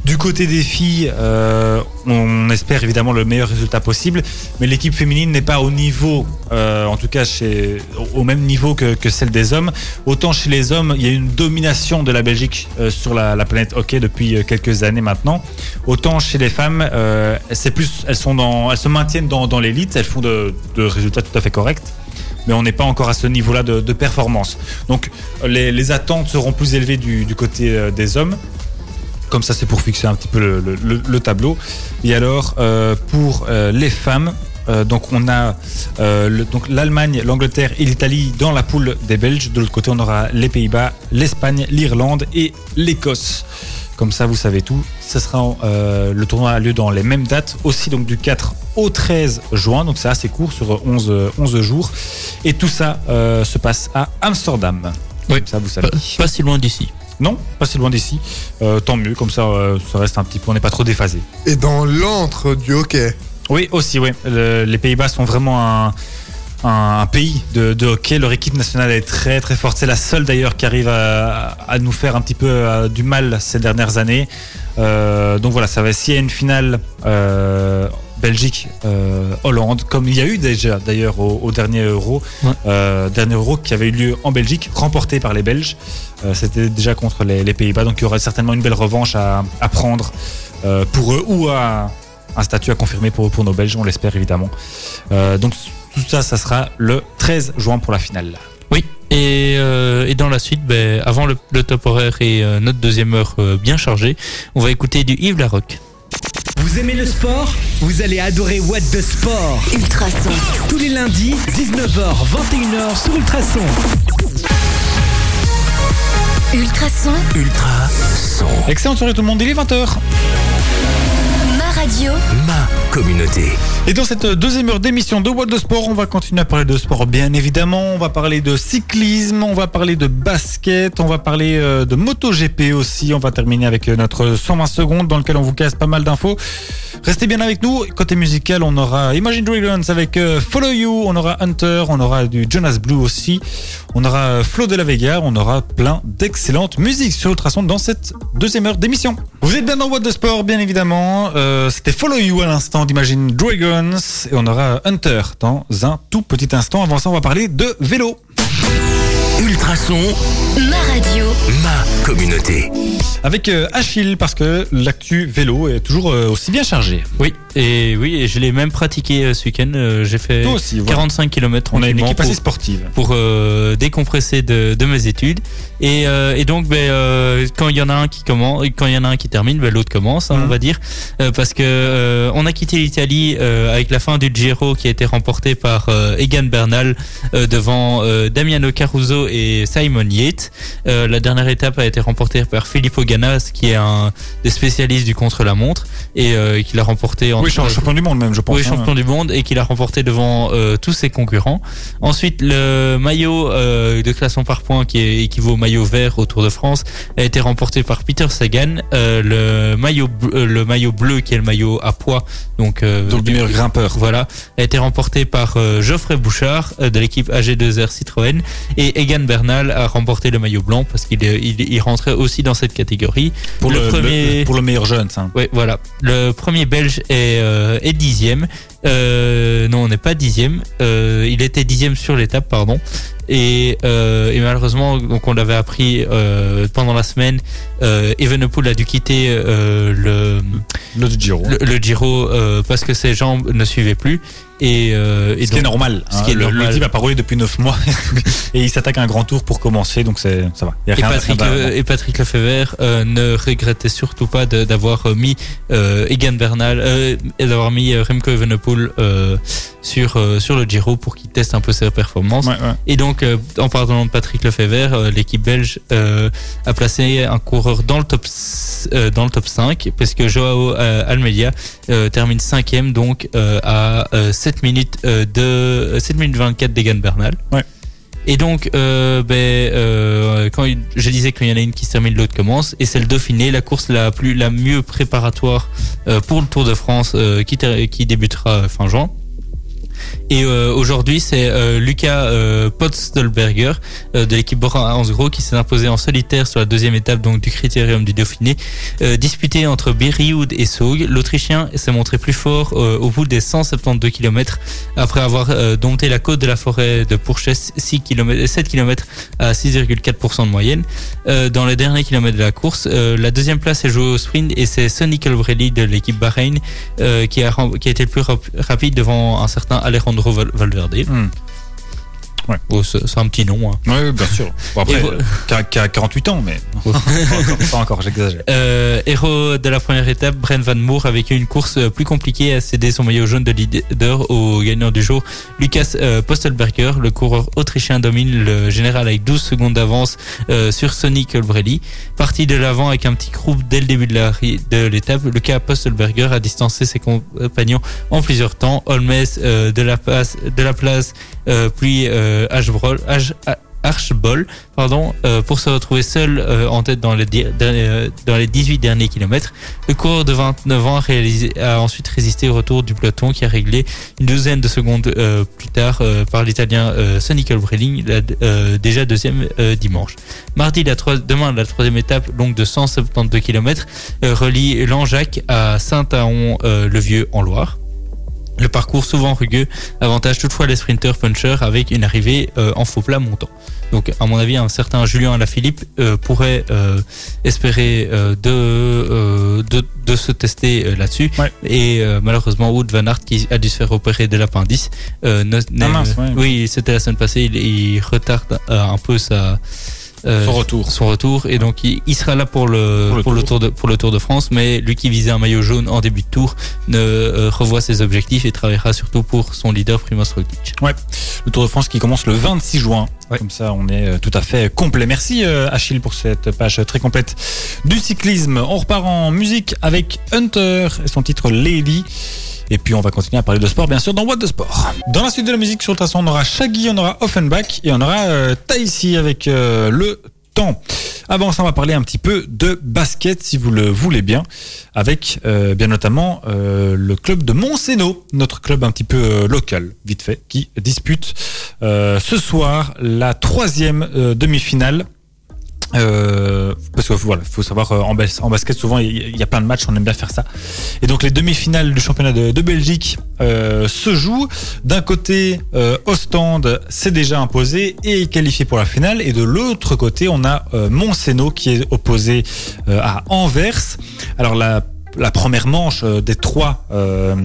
du côté des filles, euh, on espère évidemment le meilleur résultat possible, mais l'équipe féminine n'est pas au niveau, euh, en tout cas au même niveau que, celle des hommes. Autant chez les hommes, il y a une domination de la Belgique euh, sur la, la planète hockey depuis quelques années maintenant. Autant chez les femmes, elles sont dans, elles se maintiennent dans, l'élite, elles font de, résultats tout à fait corrects mais on n'est pas encore à ce niveau-là de, performance. Donc les, attentes seront plus élevées du, côté des hommes. Comme ça, c'est pour fixer un petit peu le, le- le- le tableau. Et alors, euh, pour euh, les femmes, euh, donc on a le- donc l'Allemagne, l'Angleterre et l'Italie dans la poule des Belges. De l'autre côté, on aura les Pays-Bas, l'Espagne, l'Irlande et l'Écosse. Comme ça, vous savez tout. Ce sera le tournoi a lieu dans les mêmes dates, aussi donc du 4 au 13 juin. Donc c'est assez court sur 11, euh, 11 jours. Et tout ça se passe à Amsterdam. Oui. Comme ça, vous savez. Pas, pas si loin d'ici. Non, pas si loin d'ici. Euh, tant mieux, comme ça, euh, ça reste un petit peu, on n'est pas trop déphasé. Et dans l'antre du hockey. Oui, aussi, oui. Le- les Pays-Bas sont vraiment un, pays de, de hockey. Leur équipe nationale est très très forte. C'est la seule d'ailleurs qui arrive à, à nous faire un petit peu euh, du mal ces dernières années. Euh, donc voilà, ça va. S'il y a une finale euh, Belgique, euh, Hollande, comme il y a eu déjà d'ailleurs au, au dernier Euro, Ouais. euh, dernier Euro qui avait eu lieu en Belgique, remporté par les Belges. Euh, C'était déjà contre les, les Pays-Bas, donc il y aura certainement une belle revanche à, à prendre pour eux ou à un statut à confirmer pour, pour nos Belges, on l'espère évidemment. Donc tout ça, ça sera le 13 juin pour la finale. Oui. Et, euh, et dans la suite, ben, avant le, le top horaire et euh, notre deuxième heure euh, bien chargée, on va écouter du Yves Larocque. Vous aimez le sport? Vous allez adorer What the Sport. Ultrason. Tous les lundis, 19h, 21h sur Ultrason. Ultrason. Ultra son. Excellente soirée tout le monde, il est 20h. Ma radio. Ma communauté. Et dans cette deuxième heure d'émission de What de Sport, on va continuer à parler de sport bien évidemment. On va parler de cyclisme, on va parler de basket, on va parler euh, de MotoGP aussi. On va terminer avec euh, notre 120 secondes dans lequel on vous casse pas mal d'infos. Restez bien avec nous. Côté musical, on aura Imagine Dragons avec euh, Follow You, on aura Hunter, on aura du Jonas Blue aussi. On aura Flo de la Vega, on aura plein d'excellentes musiques sur Ultrason dans cette deuxième heure d'émission. Vous êtes bien dans What de Sport, bien évidemment. C'était Follow You à l'instant d'Imagine Dragons et on aura Hunter dans un tout petit instant. Avant ça, on va parler de vélo. Ultrason, Ma radio. ma communauté. Avec euh, Achille parce que l'actu vélo est toujours euh, aussi bien chargé. Oui, et oui, et je l'ai même pratiqué euh, ce week-end. J'ai fait Toi aussi, voilà. 45 km On a une équipe assez pour, sportive. pour euh, décompresser de, de mes études. Et, euh, et donc, ben, euh, quand il y en a un qui commence, quand il y en a un qui termine, ben, l'autre commence, hein, on va dire, parce que euh, on a quitté l'Italie euh, avec la fin du Giro qui a été remporté par euh, Egan Bernal euh, devant euh, Damiano Caruso et Simon Yates. Euh, la dernière étape a été remportée par Filippo Gannas, qui est un des spécialistes du contre-la-montre et euh, qui l'a remporté en Oui, champ- champion du monde même, je pense. oui, hein. champion du monde et qu'il a remporté devant euh, tous ses concurrents. Ensuite, le maillot de classement par points qui est équivaut au maillot vert au Tour de France a été remporté par Peter Sagan. Le maillot bleu, le maillot bleu qui est le maillot à poids, donc, Donc du meilleur grimpeur. voilà, a été remporté par Geoffrey Bouchard de l'équipe AG2R Citroën et Egan Bernal a remporté le maillot blanc parce qu'il est- il, il rentrait aussi dans cette catégorie. Pour Le le, premier- le- pour le meilleur jeune, ça. Oui, voilà. Le premier Belge est, euh, est dixième. Euh, non, on n'est pas dixième. Euh, il était dixième sur l'étape, pardon. Et, euh, et malheureusement, donc on l'avait appris pendant la semaine. Euh, Evenepoel a dû quitter le, Le Giro. le, le Giro euh, parce que ses jambes ne suivaient plus. Et, euh, et ce qui est normal. ce hein. qui est le, normal. le type a pas roulé depuis 9 mois et il s'attaque à un grand tour pour commencer, donc ça va. Il y a Et Patrick, Le- et Patrick Lefebvre euh, ne regrettait surtout pas d'avoir mis euh, Egan Bernal et d'avoir mis Remco Evenepoel sur sur le Giro pour qu'il teste un peu ses performances. Ouais, ouais. Et donc, en parlant de Patrick Lefebvre, l'équipe belge a placé un coureur dans le top dans le top 5 parce que Joao Almeida euh, termine cinquième donc euh, à euh, 7 minutes euh, de 7 minutes 24 d'Egan Bernal. Ouais. Et donc, euh, ben, euh, quand je disais qu'il y en a une qui se termine, l'autre commence, et c'est le Dauphiné, la course la plus, la mieux préparatoire euh, pour le Tour de France euh, qui débutera fin juin. Et euh, aujourd'hui, c'est euh, Lucas euh, Potstolberger de l'équipe Bora Hansgrohe qui s'est imposé en solitaire sur la deuxième étape donc du Critérium du Dauphiné, disputé entre Birioud et Saug. L'Autrichien s'est montré plus fort au bout des 172 km après avoir dompté la côte de la forêt de Pourchès 6 km, 7 km à 6,4% de moyenne. Dans les derniers kilomètres de la course, la deuxième place est jouée au sprint et c'est Sonny Colbrelli de l'équipe Bahreïn qui, a, qui a été le plus rap- rapide devant un certain Alejandro Val- Valverde. Hmm. Ouais. Oh, c'est un petit nom. hein. Ouais, bien sûr. Bon, après, euh, qu'à- qu'à 48 ans, mais pas encore, j'exagère. Euh, héros de la première étape, Brent Van Moor a vécu une course euh, plus compliquée a cédé son maillot jaune de leader au gagnant du jour, Lucas euh, Postelberger. Le coureur autrichien domine le général avec 12 secondes d'avance euh, sur Sonny Colbrelli. Parti de l'avant avec un petit groupe dès le début de l'étape, Lucas Postelberger a distancé ses compagnons en plusieurs temps. Holmes de la place, de la place puis euh, Ashbrol- Ash- Archbol, pardon, euh, pour se retrouver seul euh, en tête dans les, euh, dans les 18 derniers kilomètres. Le coureur de 29 ans a, ensuite résisté au retour du peloton qui a réglé une douzaine de secondes euh, plus tard euh, par l'Italien euh, Sonny Colbrelli, la- euh, déjà deuxième euh, dimanche. Mardi, la demain, la troisième étape, longue de 172 km, euh, relie Langeac à Saint-Aon-le-Vieux en Loire. Le parcours souvent rugueux avantage toutefois les sprinters punchers avec une arrivée euh, en faux plat montant. Donc à mon avis un certain Julien Alaphilippe euh, pourrait euh, espérer euh, de, euh, de de se tester là-dessus Ouais. et euh, malheureusement Wood Van Aert qui a dû se faire opérer de l'appendice euh, ouais. oui c'était la semaine passée il, il retarde euh, un peu sa euh, Son retour. son retour et donc il, il sera là pour le Pour pour le tour de pour le Tour de France mais lui qui visait un maillot jaune en début de tour ne euh, revoit ses objectifs et travaillera surtout pour son leader Primoz Roglic. Le Tour de France qui commence le 26 juin. Ouais. Comme ça, on est euh, tout à fait complet. Merci Achille pour cette page très complète du cyclisme. On repart en musique avec Hunter et son titre Lady. Et puis on va continuer à parler de sport, bien sûr, dans What de Sport. Dans la suite de la musique, sur le façon, on aura Shaggy, on aura Offenbach et on aura euh, Taïsi avec euh, le temps. Avant ça, on va parler un petit peu de basket, si vous le voulez bien, avec euh, bien notamment euh, le club de Montseno, notre club un petit peu euh, local, vite fait, qui dispute euh, ce soir la troisième demi-finale Euh, parce que voilà, faut savoir euh, en, bas- en basket souvent il y, a plein de matchs, on aime bien faire ça. Et donc les demi-finales du championnat de, Belgique euh, se jouent. D'un côté, euh, Ostende s'est déjà imposé et est qualifié pour la finale, et de l'autre côté, on a euh, Montseno qui est opposé à Anvers. Alors la la première manche euh, des trois euh,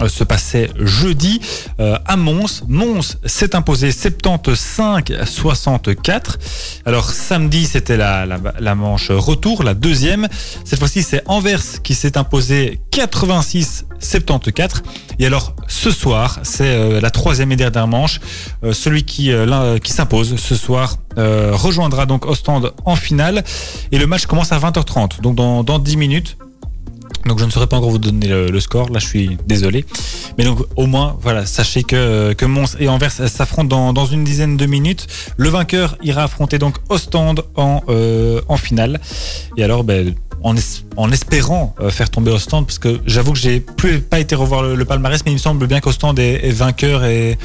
euh, se passait jeudi à Mons. Mons s'est imposé 75-64. Alors samedi, c'était la, manche retour, la deuxième. Cette fois-ci, c'est Anvers qui s'est imposé 86-74. Et alors ce soir, c'est la troisième et dernière manche. Celui qui, s'impose ce soir rejoindra donc Ostende en finale. Et le match commence à 20h30, donc dans, dans 10 minutes. Donc je ne saurais pas encore vous donner le, score, là je suis désolé. Mais donc au moins, voilà, sachez que, que Mons et Anvers s'affrontent dans, dans une dizaine de minutes. Le vainqueur ira affronter donc Ostende en, euh, en finale. Et alors, ben, en, es- en espérant euh, faire tomber Ostende, parce que j'avoue que j'ai plus pas été revoir le, le palmarès, mais il me semble bien qu'Ostende est, est vainqueur et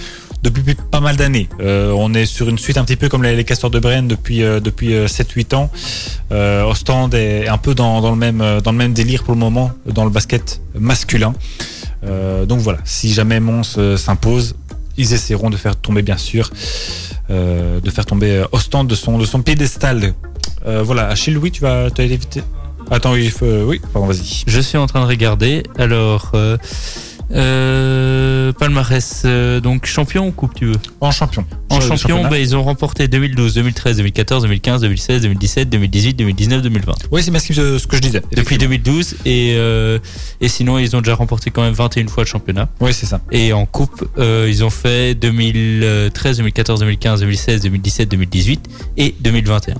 depuis pas mal d'années. Euh, on est sur une suite un petit peu comme les, Castors de Brenne depuis, euh, depuis euh, 7-8 ans. Euh, Ostende est un peu dans, le même, délire pour le moment, dans le basket masculin. Donc voilà, si jamais Mons s'impose, ils essaieront de faire tomber, bien sûr, de faire tomber Ostende de son, de son piédestal. Voilà, Achille, oui, tu vas éviter. Attends, oui, oui, pardon, vas-y. Je suis en train de regarder. Alors, euh, euh, palmarès, euh, donc champion ou coupe tu veux En champion. En champion, bah, ils ont remporté 2012, 2013, 2014, 2015, 2016, 2017, 2018, 2019, 2020. Oui, c'est bien ce, que- je disais. Depuis 2012 et euh, et sinon ils ont déjà remporté quand même 21 fois le championnat. Oui, c'est ça. Et en coupe, euh, ils ont fait 2013, 2014, 2015, 2016, 2017, 2018 et 2021.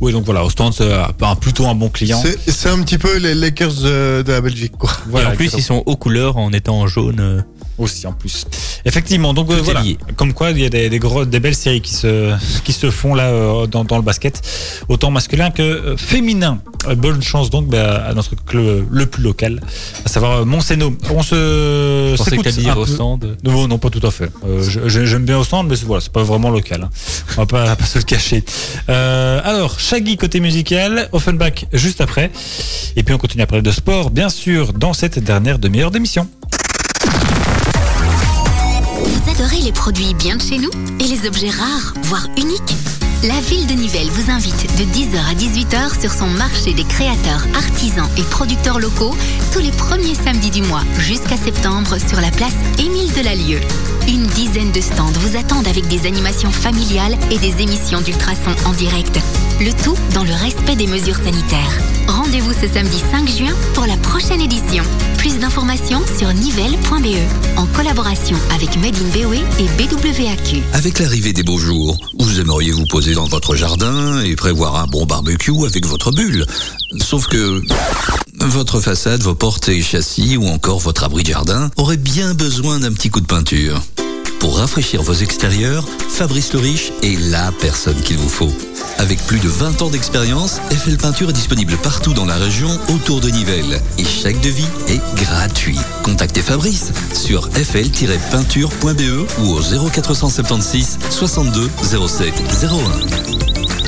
Oui, donc voilà, Ostende, c'est un- un- plutôt un bon client. C'est c'est un petit peu les Lakers de, de la Belgique, quoi. Voilà, et en plus, exactement. ils sont aux couleurs en étant en jaune. Euh, aussi en plus. Effectivement, donc euh, voilà, lié. comme quoi il y a des, des, gros, des belles séries qui se, qui se font là euh, dans, dans le basket, autant masculin que euh, féminin. Euh, bonne chance donc bah, à notre club le plus local, à savoir euh, Montseno. On se t'allais dire un au stand. non, non, pas tout à fait. Euh, J'aime bien au stand, mais c'est- voilà, c'est pas vraiment local. hein. On va pas, pas se le cacher. Euh, alors, Shaggy côté musical, Offenbach juste après. Et puis on continue à parler de sport, bien sûr, dans cette dernière demi-heure d'émission. Les produits bien de chez nous et les objets rares, voire uniques La ville de Nivelles vous invite de 10h à 18h sur son marché des créateurs, artisans et producteurs locaux tous les premiers samedis du mois jusqu'à septembre sur la place Émile Delalieu. Une dizaine de stands vous attendent avec des animations familiales et des émissions d'ultrasons en direct. Le tout dans le respect des mesures sanitaires. Rendez-vous ce samedi 5 juin pour la prochaine édition. Plus d'informations sur nivelle.be en collaboration avec Made in BOE et BWAQ. Avec l'arrivée des beaux jours, vous aimeriez vous poser dans votre jardin et prévoir un bon barbecue avec votre bulle. Sauf que votre façade, vos portes et châssis ou encore votre abri de jardin auraient bien besoin d'un petit coup de peinture. Pour rafraîchir vos extérieurs, Fabrice le Riche est la personne qu'il vous faut. Avec plus de 20 ans d'expérience, FL Peinture est disponible partout dans la région autour de Nivelles. Et chaque devis est gratuit. Contactez Fabrice sur fl-peinture.be ou au 0476 62 07 01.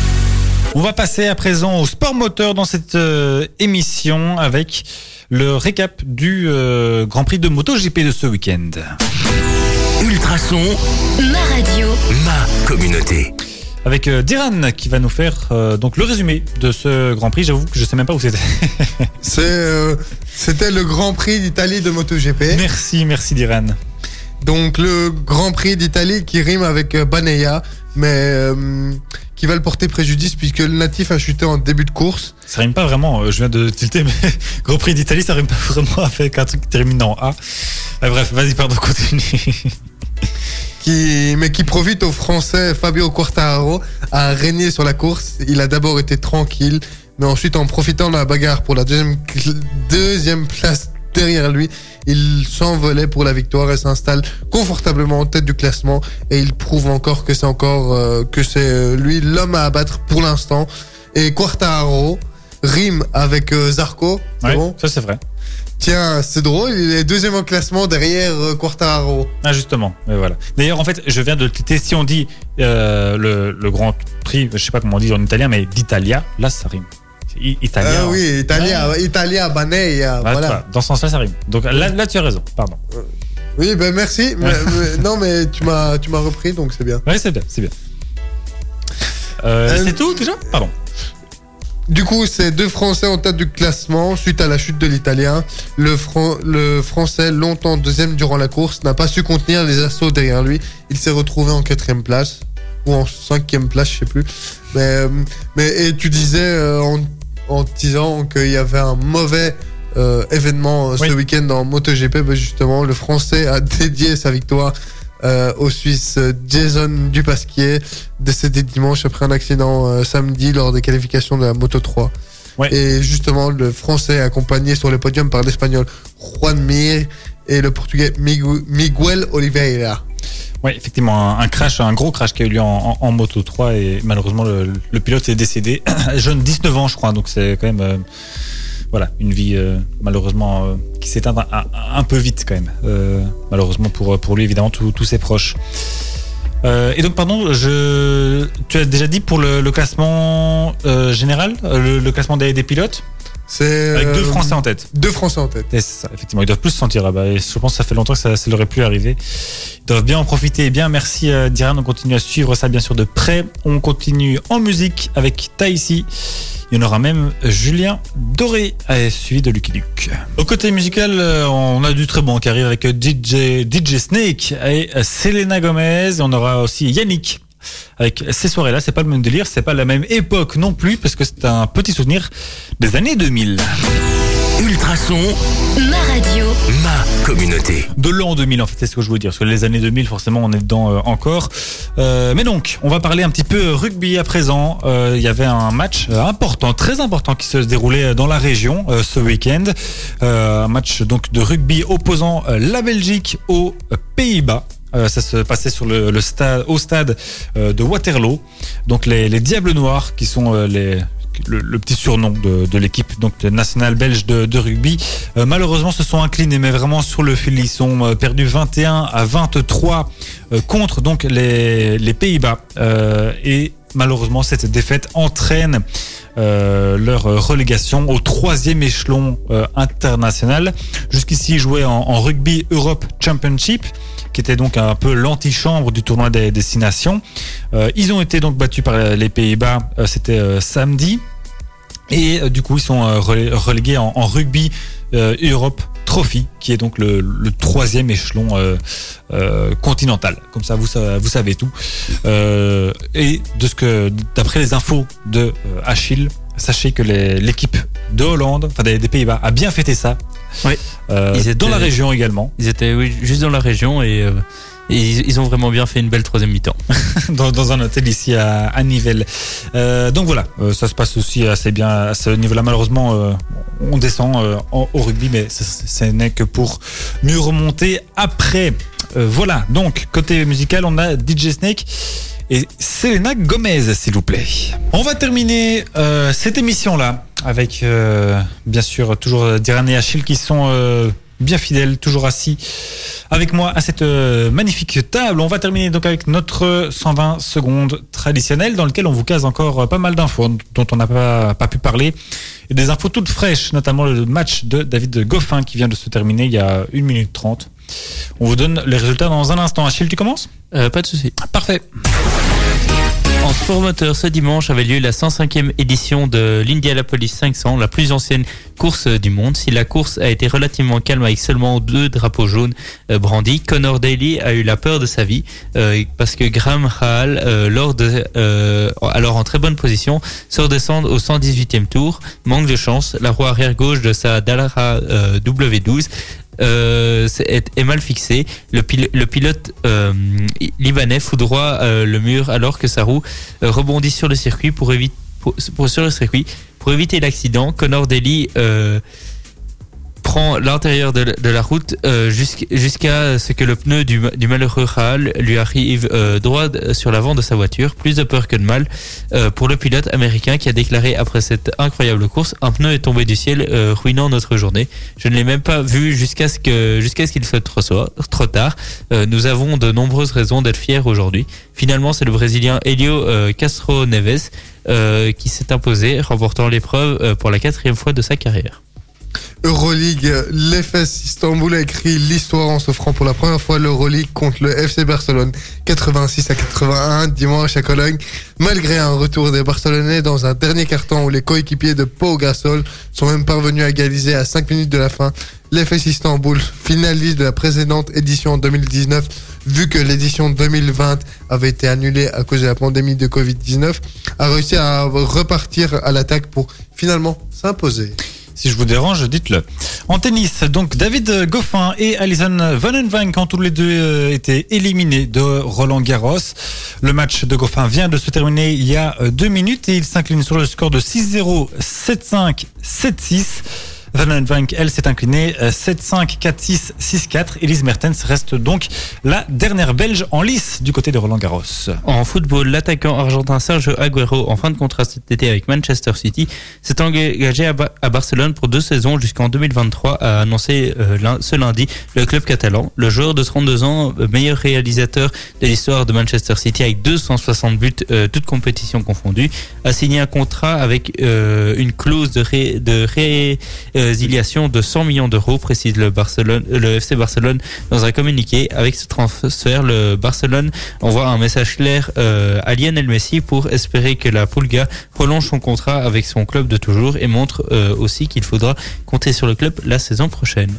On va passer à présent au sport moteur dans cette euh, émission avec le récap du euh, Grand Prix de MotoGP de ce week-end. Ultrason, ma radio. ma communauté. Avec euh, Diran qui va nous faire euh, donc le résumé de ce Grand Prix. J'avoue que je sais même pas où c'était. Euh, C'était le Grand Prix d'Italie de MotoGP. merci, merci Diran. Donc le Grand Prix d'Italie qui rime avec euh, Baneia, mais euh, qui va le porter préjudice puisque le natif a chuté en début de course. Ça rime pas vraiment, euh, je viens de tilter, mais Grand Prix d'Italie, ça rime pas vraiment avec un truc qui termine en A. Ah, bref, vas-y, pardon, continue. Qui, mais qui profite au Français Fabio Quartararo à régner sur la course. Il a d'abord été tranquille, Mais ensuite, en profitant de la bagarre pour la deuxième, deuxième place derrière lui, il s'envolait pour la victoire et s'installe confortablement en tête du classement. Et il prouve encore que c'est encore euh, que c'est euh, lui l'homme à abattre pour l'instant. Et Quartaro rime avec euh, Zarco. Ouais, bon ça c'est vrai. Tiens, c'est drôle, il est deuxième au classement derrière Quartararo. Ah justement, mais voilà. D'ailleurs, en fait, je viens de le. Si on dit euh, le, le Grand Prix, je sais pas comment on dit en italien, mais d'Italia, là ça rime. Italien. Ah oui, Italia, Italia, Baneia, Bah, voilà. toi, Dans ce sens-là, ça rime. Donc là, là, tu as raison. Pardon. Oui, ben merci. mais- mais- non, mais tu m'as, repris, donc c'est bien. Oui, c'est bien, c'est bien. Euh, Euh, c'est tout déjà? Pardon. Du coup, c'est deux Français en tête du classement suite à la chute de l'Italien. Le, Fran- le Français, longtemps deuxième durant la course, n'a pas su contenir les assauts derrière lui. Il s'est retrouvé en quatrième place ou en cinquième place, je sais plus. Mais, euh, mais et tu disais euh, en, en disant qu'il y avait un mauvais euh, événement euh, ce Oui. week-end en MotoGP. Ben justement, le Français a dédié sa victoire euh, au Suisse euh, Jason Dupasquier, décédé dimanche après un accident euh, samedi lors des qualifications de la Moto 3. Ouais. Et justement, le Français est accompagné sur le podium par l'Espagnol Juan Mir et le Portugais Migu- Miguel Oliveira. Oui, effectivement, un, crash, un gros crash qui a eu lieu en, Moto 3 et malheureusement le, pilote est décédé. Jeune, 19 ans, je crois, donc c'est quand même euh, voilà une vie euh, malheureusement euh, qui s'éteint un, peu vite quand même. Malheureusement pour pour lui évidemment tous ses proches. Et donc pardon, je tu as déjà dit pour le, classement général, le, le classement des, des pilotes avec deux euh, Français en tête. Deux Français en tête. Et c'est ça, effectivement, ils doivent plus se sentir là-bas. Et je pense que ça fait longtemps que ça, ça leur est plus arrivé. Ils doivent bien en profiter. Et bien, merci euh, Diane. On continue à suivre ça bien sûr de près. On continue en musique avec Taïsi. Il y en aura même Julien Doré, euh, suivi de Lucky Luke. Au côté musical, euh, on a du très bon qui arrive avec DJ, DJ Snake et Selena Gomez. On aura aussi Yannick avec ces soirées-là. C'est pas le même délire, c'est pas la même époque non plus, parce que c'est un petit souvenir des années 2000. Ultrason, Ma radio. ma communauté. de l'an 2000 en fait c'est ce que je voulais dire parce que les années 2000 forcément on est dedans euh, encore Euh, mais donc on va parler un petit peu rugby à présent Euh, il y avait un match euh, important très important qui se déroulait dans la région euh, ce week-end Euh, un match donc de rugby opposant euh, la Belgique aux euh, Pays-Bas Euh, ça se passait sur le, stade, au stade euh, de Waterloo. Donc les, les Diables Noirs, qui sont euh, le, petit surnom de, l'équipe nationale belge de, rugby, malheureusement se sont inclinés, mais vraiment sur le fil. Ils sont perdus 21 à 23 euh, contre donc les, Pays-Bas. Et malheureusement, cette défaite entraîne leur relégation au troisième échelon international. Jusqu'ici, ils jouaient en, en rugby Europe Championship, qui était donc un peu l'antichambre du tournoi des, des Six Nations. Euh, ils ont été donc battus par les Pays-Bas. euh, C'était euh, samedi. Et du coup, ils sont relé- relégués en, rugby Europe Trophy, qui est donc le, troisième échelon continental. Comme ça, vous, sa- vous savez tout. Et de ce que, d'après les infos de Achille, sachez que l'équipe de Hollande, enfin des Pays-Bas, a bien fêté ça. Oui. Euh, Ils étaient- dans la région également. Ils étaient oui, juste dans la région et, euh, et ils, ils ont vraiment bien fait une belle troisième mi-temps. dans, dans un hôtel ici à, à Nivelles. Euh, donc voilà, ça se passe aussi assez bien à ce niveau-là. Malheureusement, on descend en- au rugby, mais ce, n'est que pour mieux remonter après. Voilà, donc côté musical, on a DJ Snake et Selena Gomez, s'il vous plaît. On va terminer cette émission-là avec, euh, bien sûr, toujours Diane et Achille qui sont euh, bien fidèles, toujours assis avec moi à cette euh, magnifique table. On va terminer donc avec notre 120 secondes traditionnel dans lequel on vous case encore euh, pas mal d'infos dont on n'a pas, pas pu parler et des infos toutes fraîches, notamment le match de David Goffin qui vient de se terminer il y a 1 minute 30. On vous donne les résultats dans un instant. Achille, tu commences? Euh, pas de souci. Parfait. Sport moteur, ce dimanche avait lieu la 105e édition de l'Indianapolis 500, la plus ancienne course du monde. Si la course a été relativement calme avec seulement deux drapeaux jaunes euh, brandis, Connor Daly a eu la peur de sa vie euh, parce que Graham Hall, euh, lors de, euh, alors en très bonne position, se redescend au 118e tour. Manque de chance, la roue arrière gauche de sa Dallara euh, W12 euh, est, mal fixé. Le, pil- le pilote euh, libanais foudroie euh, le mur alors que sa roue euh, rebondit sur le circuit pour, évi- pour, pour- sur le circuit. Pour éviter l'accident, Connor Daly euh, prend l'intérieur de, la- route euh, jusqu'- jusqu'à ce que le pneu du, malheureux Rahal lui arrive euh, droit sur l'avant de sa voiture. Plus de peur que de mal euh, pour le pilote américain qui a déclaré après cette incroyable course un pneu est tombé du ciel ruinant notre journée. Je ne l'ai même pas vu jusqu'à ce qu'il soit trop, trop tard. Nous avons de nombreuses raisons d'être fiers aujourd'hui. Finalement, c'est le Brésilien Helio Castro Neves qui s'est imposé, remportant l'épreuve pour la quatrième fois de sa carrière. Euroleague, l'EFS Istanbul a écrit l'histoire en s'offrant pour la première fois l'Euroleague contre le FC Barcelone 86 à 81 dimanche à Cologne. Malgré un retour des Barcelonais dans un dernier carton où les coéquipiers de Pau Gasol sont même parvenus à égaliser à 5 minutes de la fin, l'EFS Istanbul, finaliste de la précédente édition en 2019, vu que l'édition 2020 avait été annulée à cause de la pandémie de Covid-19, a réussi à repartir à l'attaque pour finalement s'imposer. Si je vous dérange, dites-le. En tennis, donc David Goffin et Alison Vandenvank ont tous les deux euh, été éliminés de Roland Garros. Le match de Goffin vient de se terminer il y a euh, deux minutes et il s'incline sur le score de 6-0, 7-5, 7-6. Vandenvank, elle, s'est inclinée euh, 7-5, 4-6, 6-4. Elise Mertens reste donc la dernière belge en lice du côté de Roland Garros. En football, l'attaquant argentin Sergio Agüero, en fin de contrat cet été avec Manchester City, s'est engagé à, Ba- à Barcelone pour deux saisons jusqu'en 2023, a annoncé euh, ce lundi le club catalan. Le joueur de 32 ans, euh, meilleur réalisateur de l'histoire de Manchester City avec 260 buts, euh, toutes compétitions confondues, a signé un contrat avec une clause de, ré- résiliation de 100 millions d'euros, précise le, le FC Barcelone dans un communiqué. Avec ce transfert, le Barcelone envoie un message clair euh, à Lionel Messi pour espérer que la Pulga prolonge son contrat avec son club de toujours et montre euh, aussi qu'il faudra compter sur le club la saison prochaine.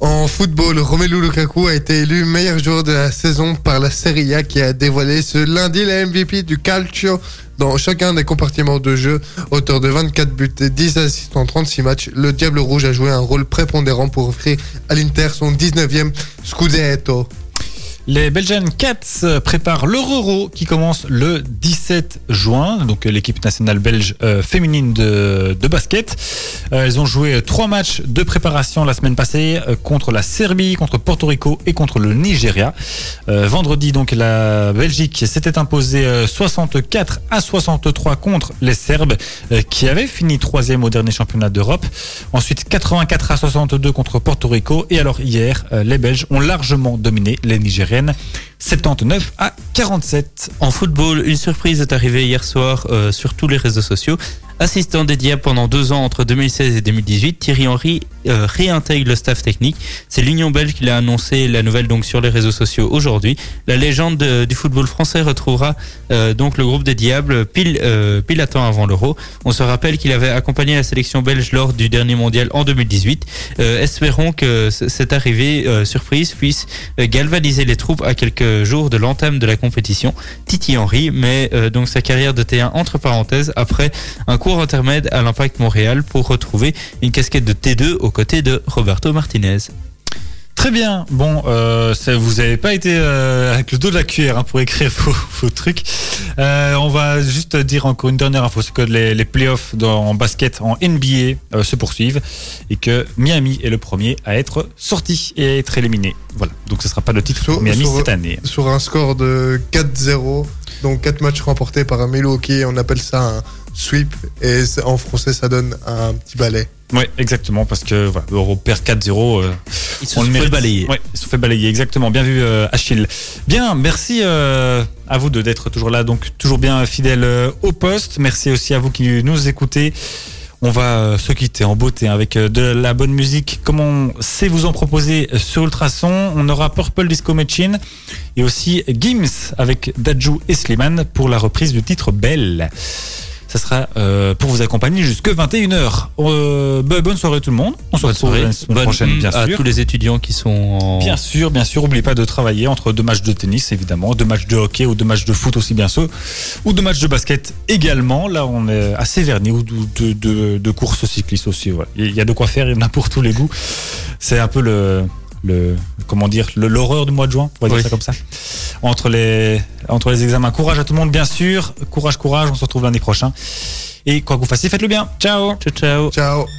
En football, Romelu Lukaku a été élu meilleur joueur de la saison par la Serie A qui a dévoilé ce lundi la MVP du Calcio dans chacun des compartiments de jeu. Auteur de 24 buts et 10 assists en 36 matchs, le Diable Rouge a joué un rôle prépondérant pour offrir à l'Inter son 19e Scudetto. Les Belgian Cats préparent l'Euro qui commence le 17 juin. Donc euh, l'équipe nationale belge euh, féminine de, basket. Euh, elles ont joué trois matchs de préparation la semaine passée euh, contre la Serbie, contre Porto Rico et contre le Nigeria. Euh, vendredi donc la Belgique s'était imposée euh, 64 à 63 contre les Serbes euh, qui avaient fini troisième au dernier championnat d'Europe. Ensuite 84 à 62 contre Porto Rico et alors hier euh, les Belges ont largement dominé les cuarentena 79 à 47. En football, une surprise est arrivée hier soir euh, sur tous les réseaux sociaux. Assistant Diables pendant deux ans entre 2016 et 2018, Thierry Henry euh, réintègre le staff technique. C'est l'Union belge qui l'a annoncé la nouvelle donc sur les réseaux sociaux aujourd'hui. La légende de- du football français retrouvera euh, donc le groupe des Diables pile euh, pile à temps avant l'Euro. On se rappelle qu'il avait accompagné la sélection belge lors du dernier mondial en 2018. Euh, espérons que cette arrivée euh, surprise puisse euh, galvaniser les troupes à quelques jours de l'entame de la compétition. Titi Henry met euh, donc sa carrière de T1 entre parenthèses après un court intermède à l'Impact Montréal pour retrouver une casquette de T2 aux côtés de Roberto Martinez. Très bien. Bon, euh, ça, vous n'avez pas été euh, avec le dos de la cuillère hein, pour écrire vos, vos trucs. Euh, on va juste dire encore une dernière info, c'est que les, les playoffs dans, en basket en NBA se poursuivent et que Miami est le premier à être sorti et à être éliminé. Voilà. Donc ce sera pas le titre pour Miami sur- cette année. Sur un score de 4-0, donc 4 matchs remportés par un Milwaukee, on appelle ça un sweep et en français ça donne un petit balai. Ouais, exactement, parce que voilà, on perd 4-0. euh, Ils se on le sont fait balayer. Ouais, ils se sont fait balayer, exactement. Bien vu, euh, Achille. Bien, merci euh, à vous deux d'être toujours là, donc toujours bien fidèle euh, au poste. Merci aussi à vous qui nous écoutez. On va euh, se quitter en beauté avec euh, de la bonne musique, comme on sait vous en proposer sur Ultrason. On aura Purple Disco Machine et aussi Gims avec Dajou et Slimane pour la reprise du titre Belle. Ça sera euh, pour vous accompagner jusque 21h. Euh, bah, bonne soirée tout le monde. On se Bonne retrouve soirée. la semaine prochaine, bien à sûr. tous les étudiants qui sont en... Bien sûr, bien sûr. N'oubliez pas de travailler entre deux matchs de tennis, évidemment, deux matchs de hockey ou deux matchs de foot aussi, bien sûr, ou deux matchs de basket également. Là, on est assez vernis ou de, de, de, de courses cyclistes aussi. Il y a de quoi faire, il y en a pour tous les goûts. C'est un peu le, le comment dire le- l'horreur du mois de juin, on va dire Oui. ça comme ça. Entre les entre les examens. Courage à tout le monde, bien sûr. Courage, courage. On se retrouve lundi prochain. Et quoi que vous fassiez, faites-le bien. Ciao. Ciao, ciao. Ciao.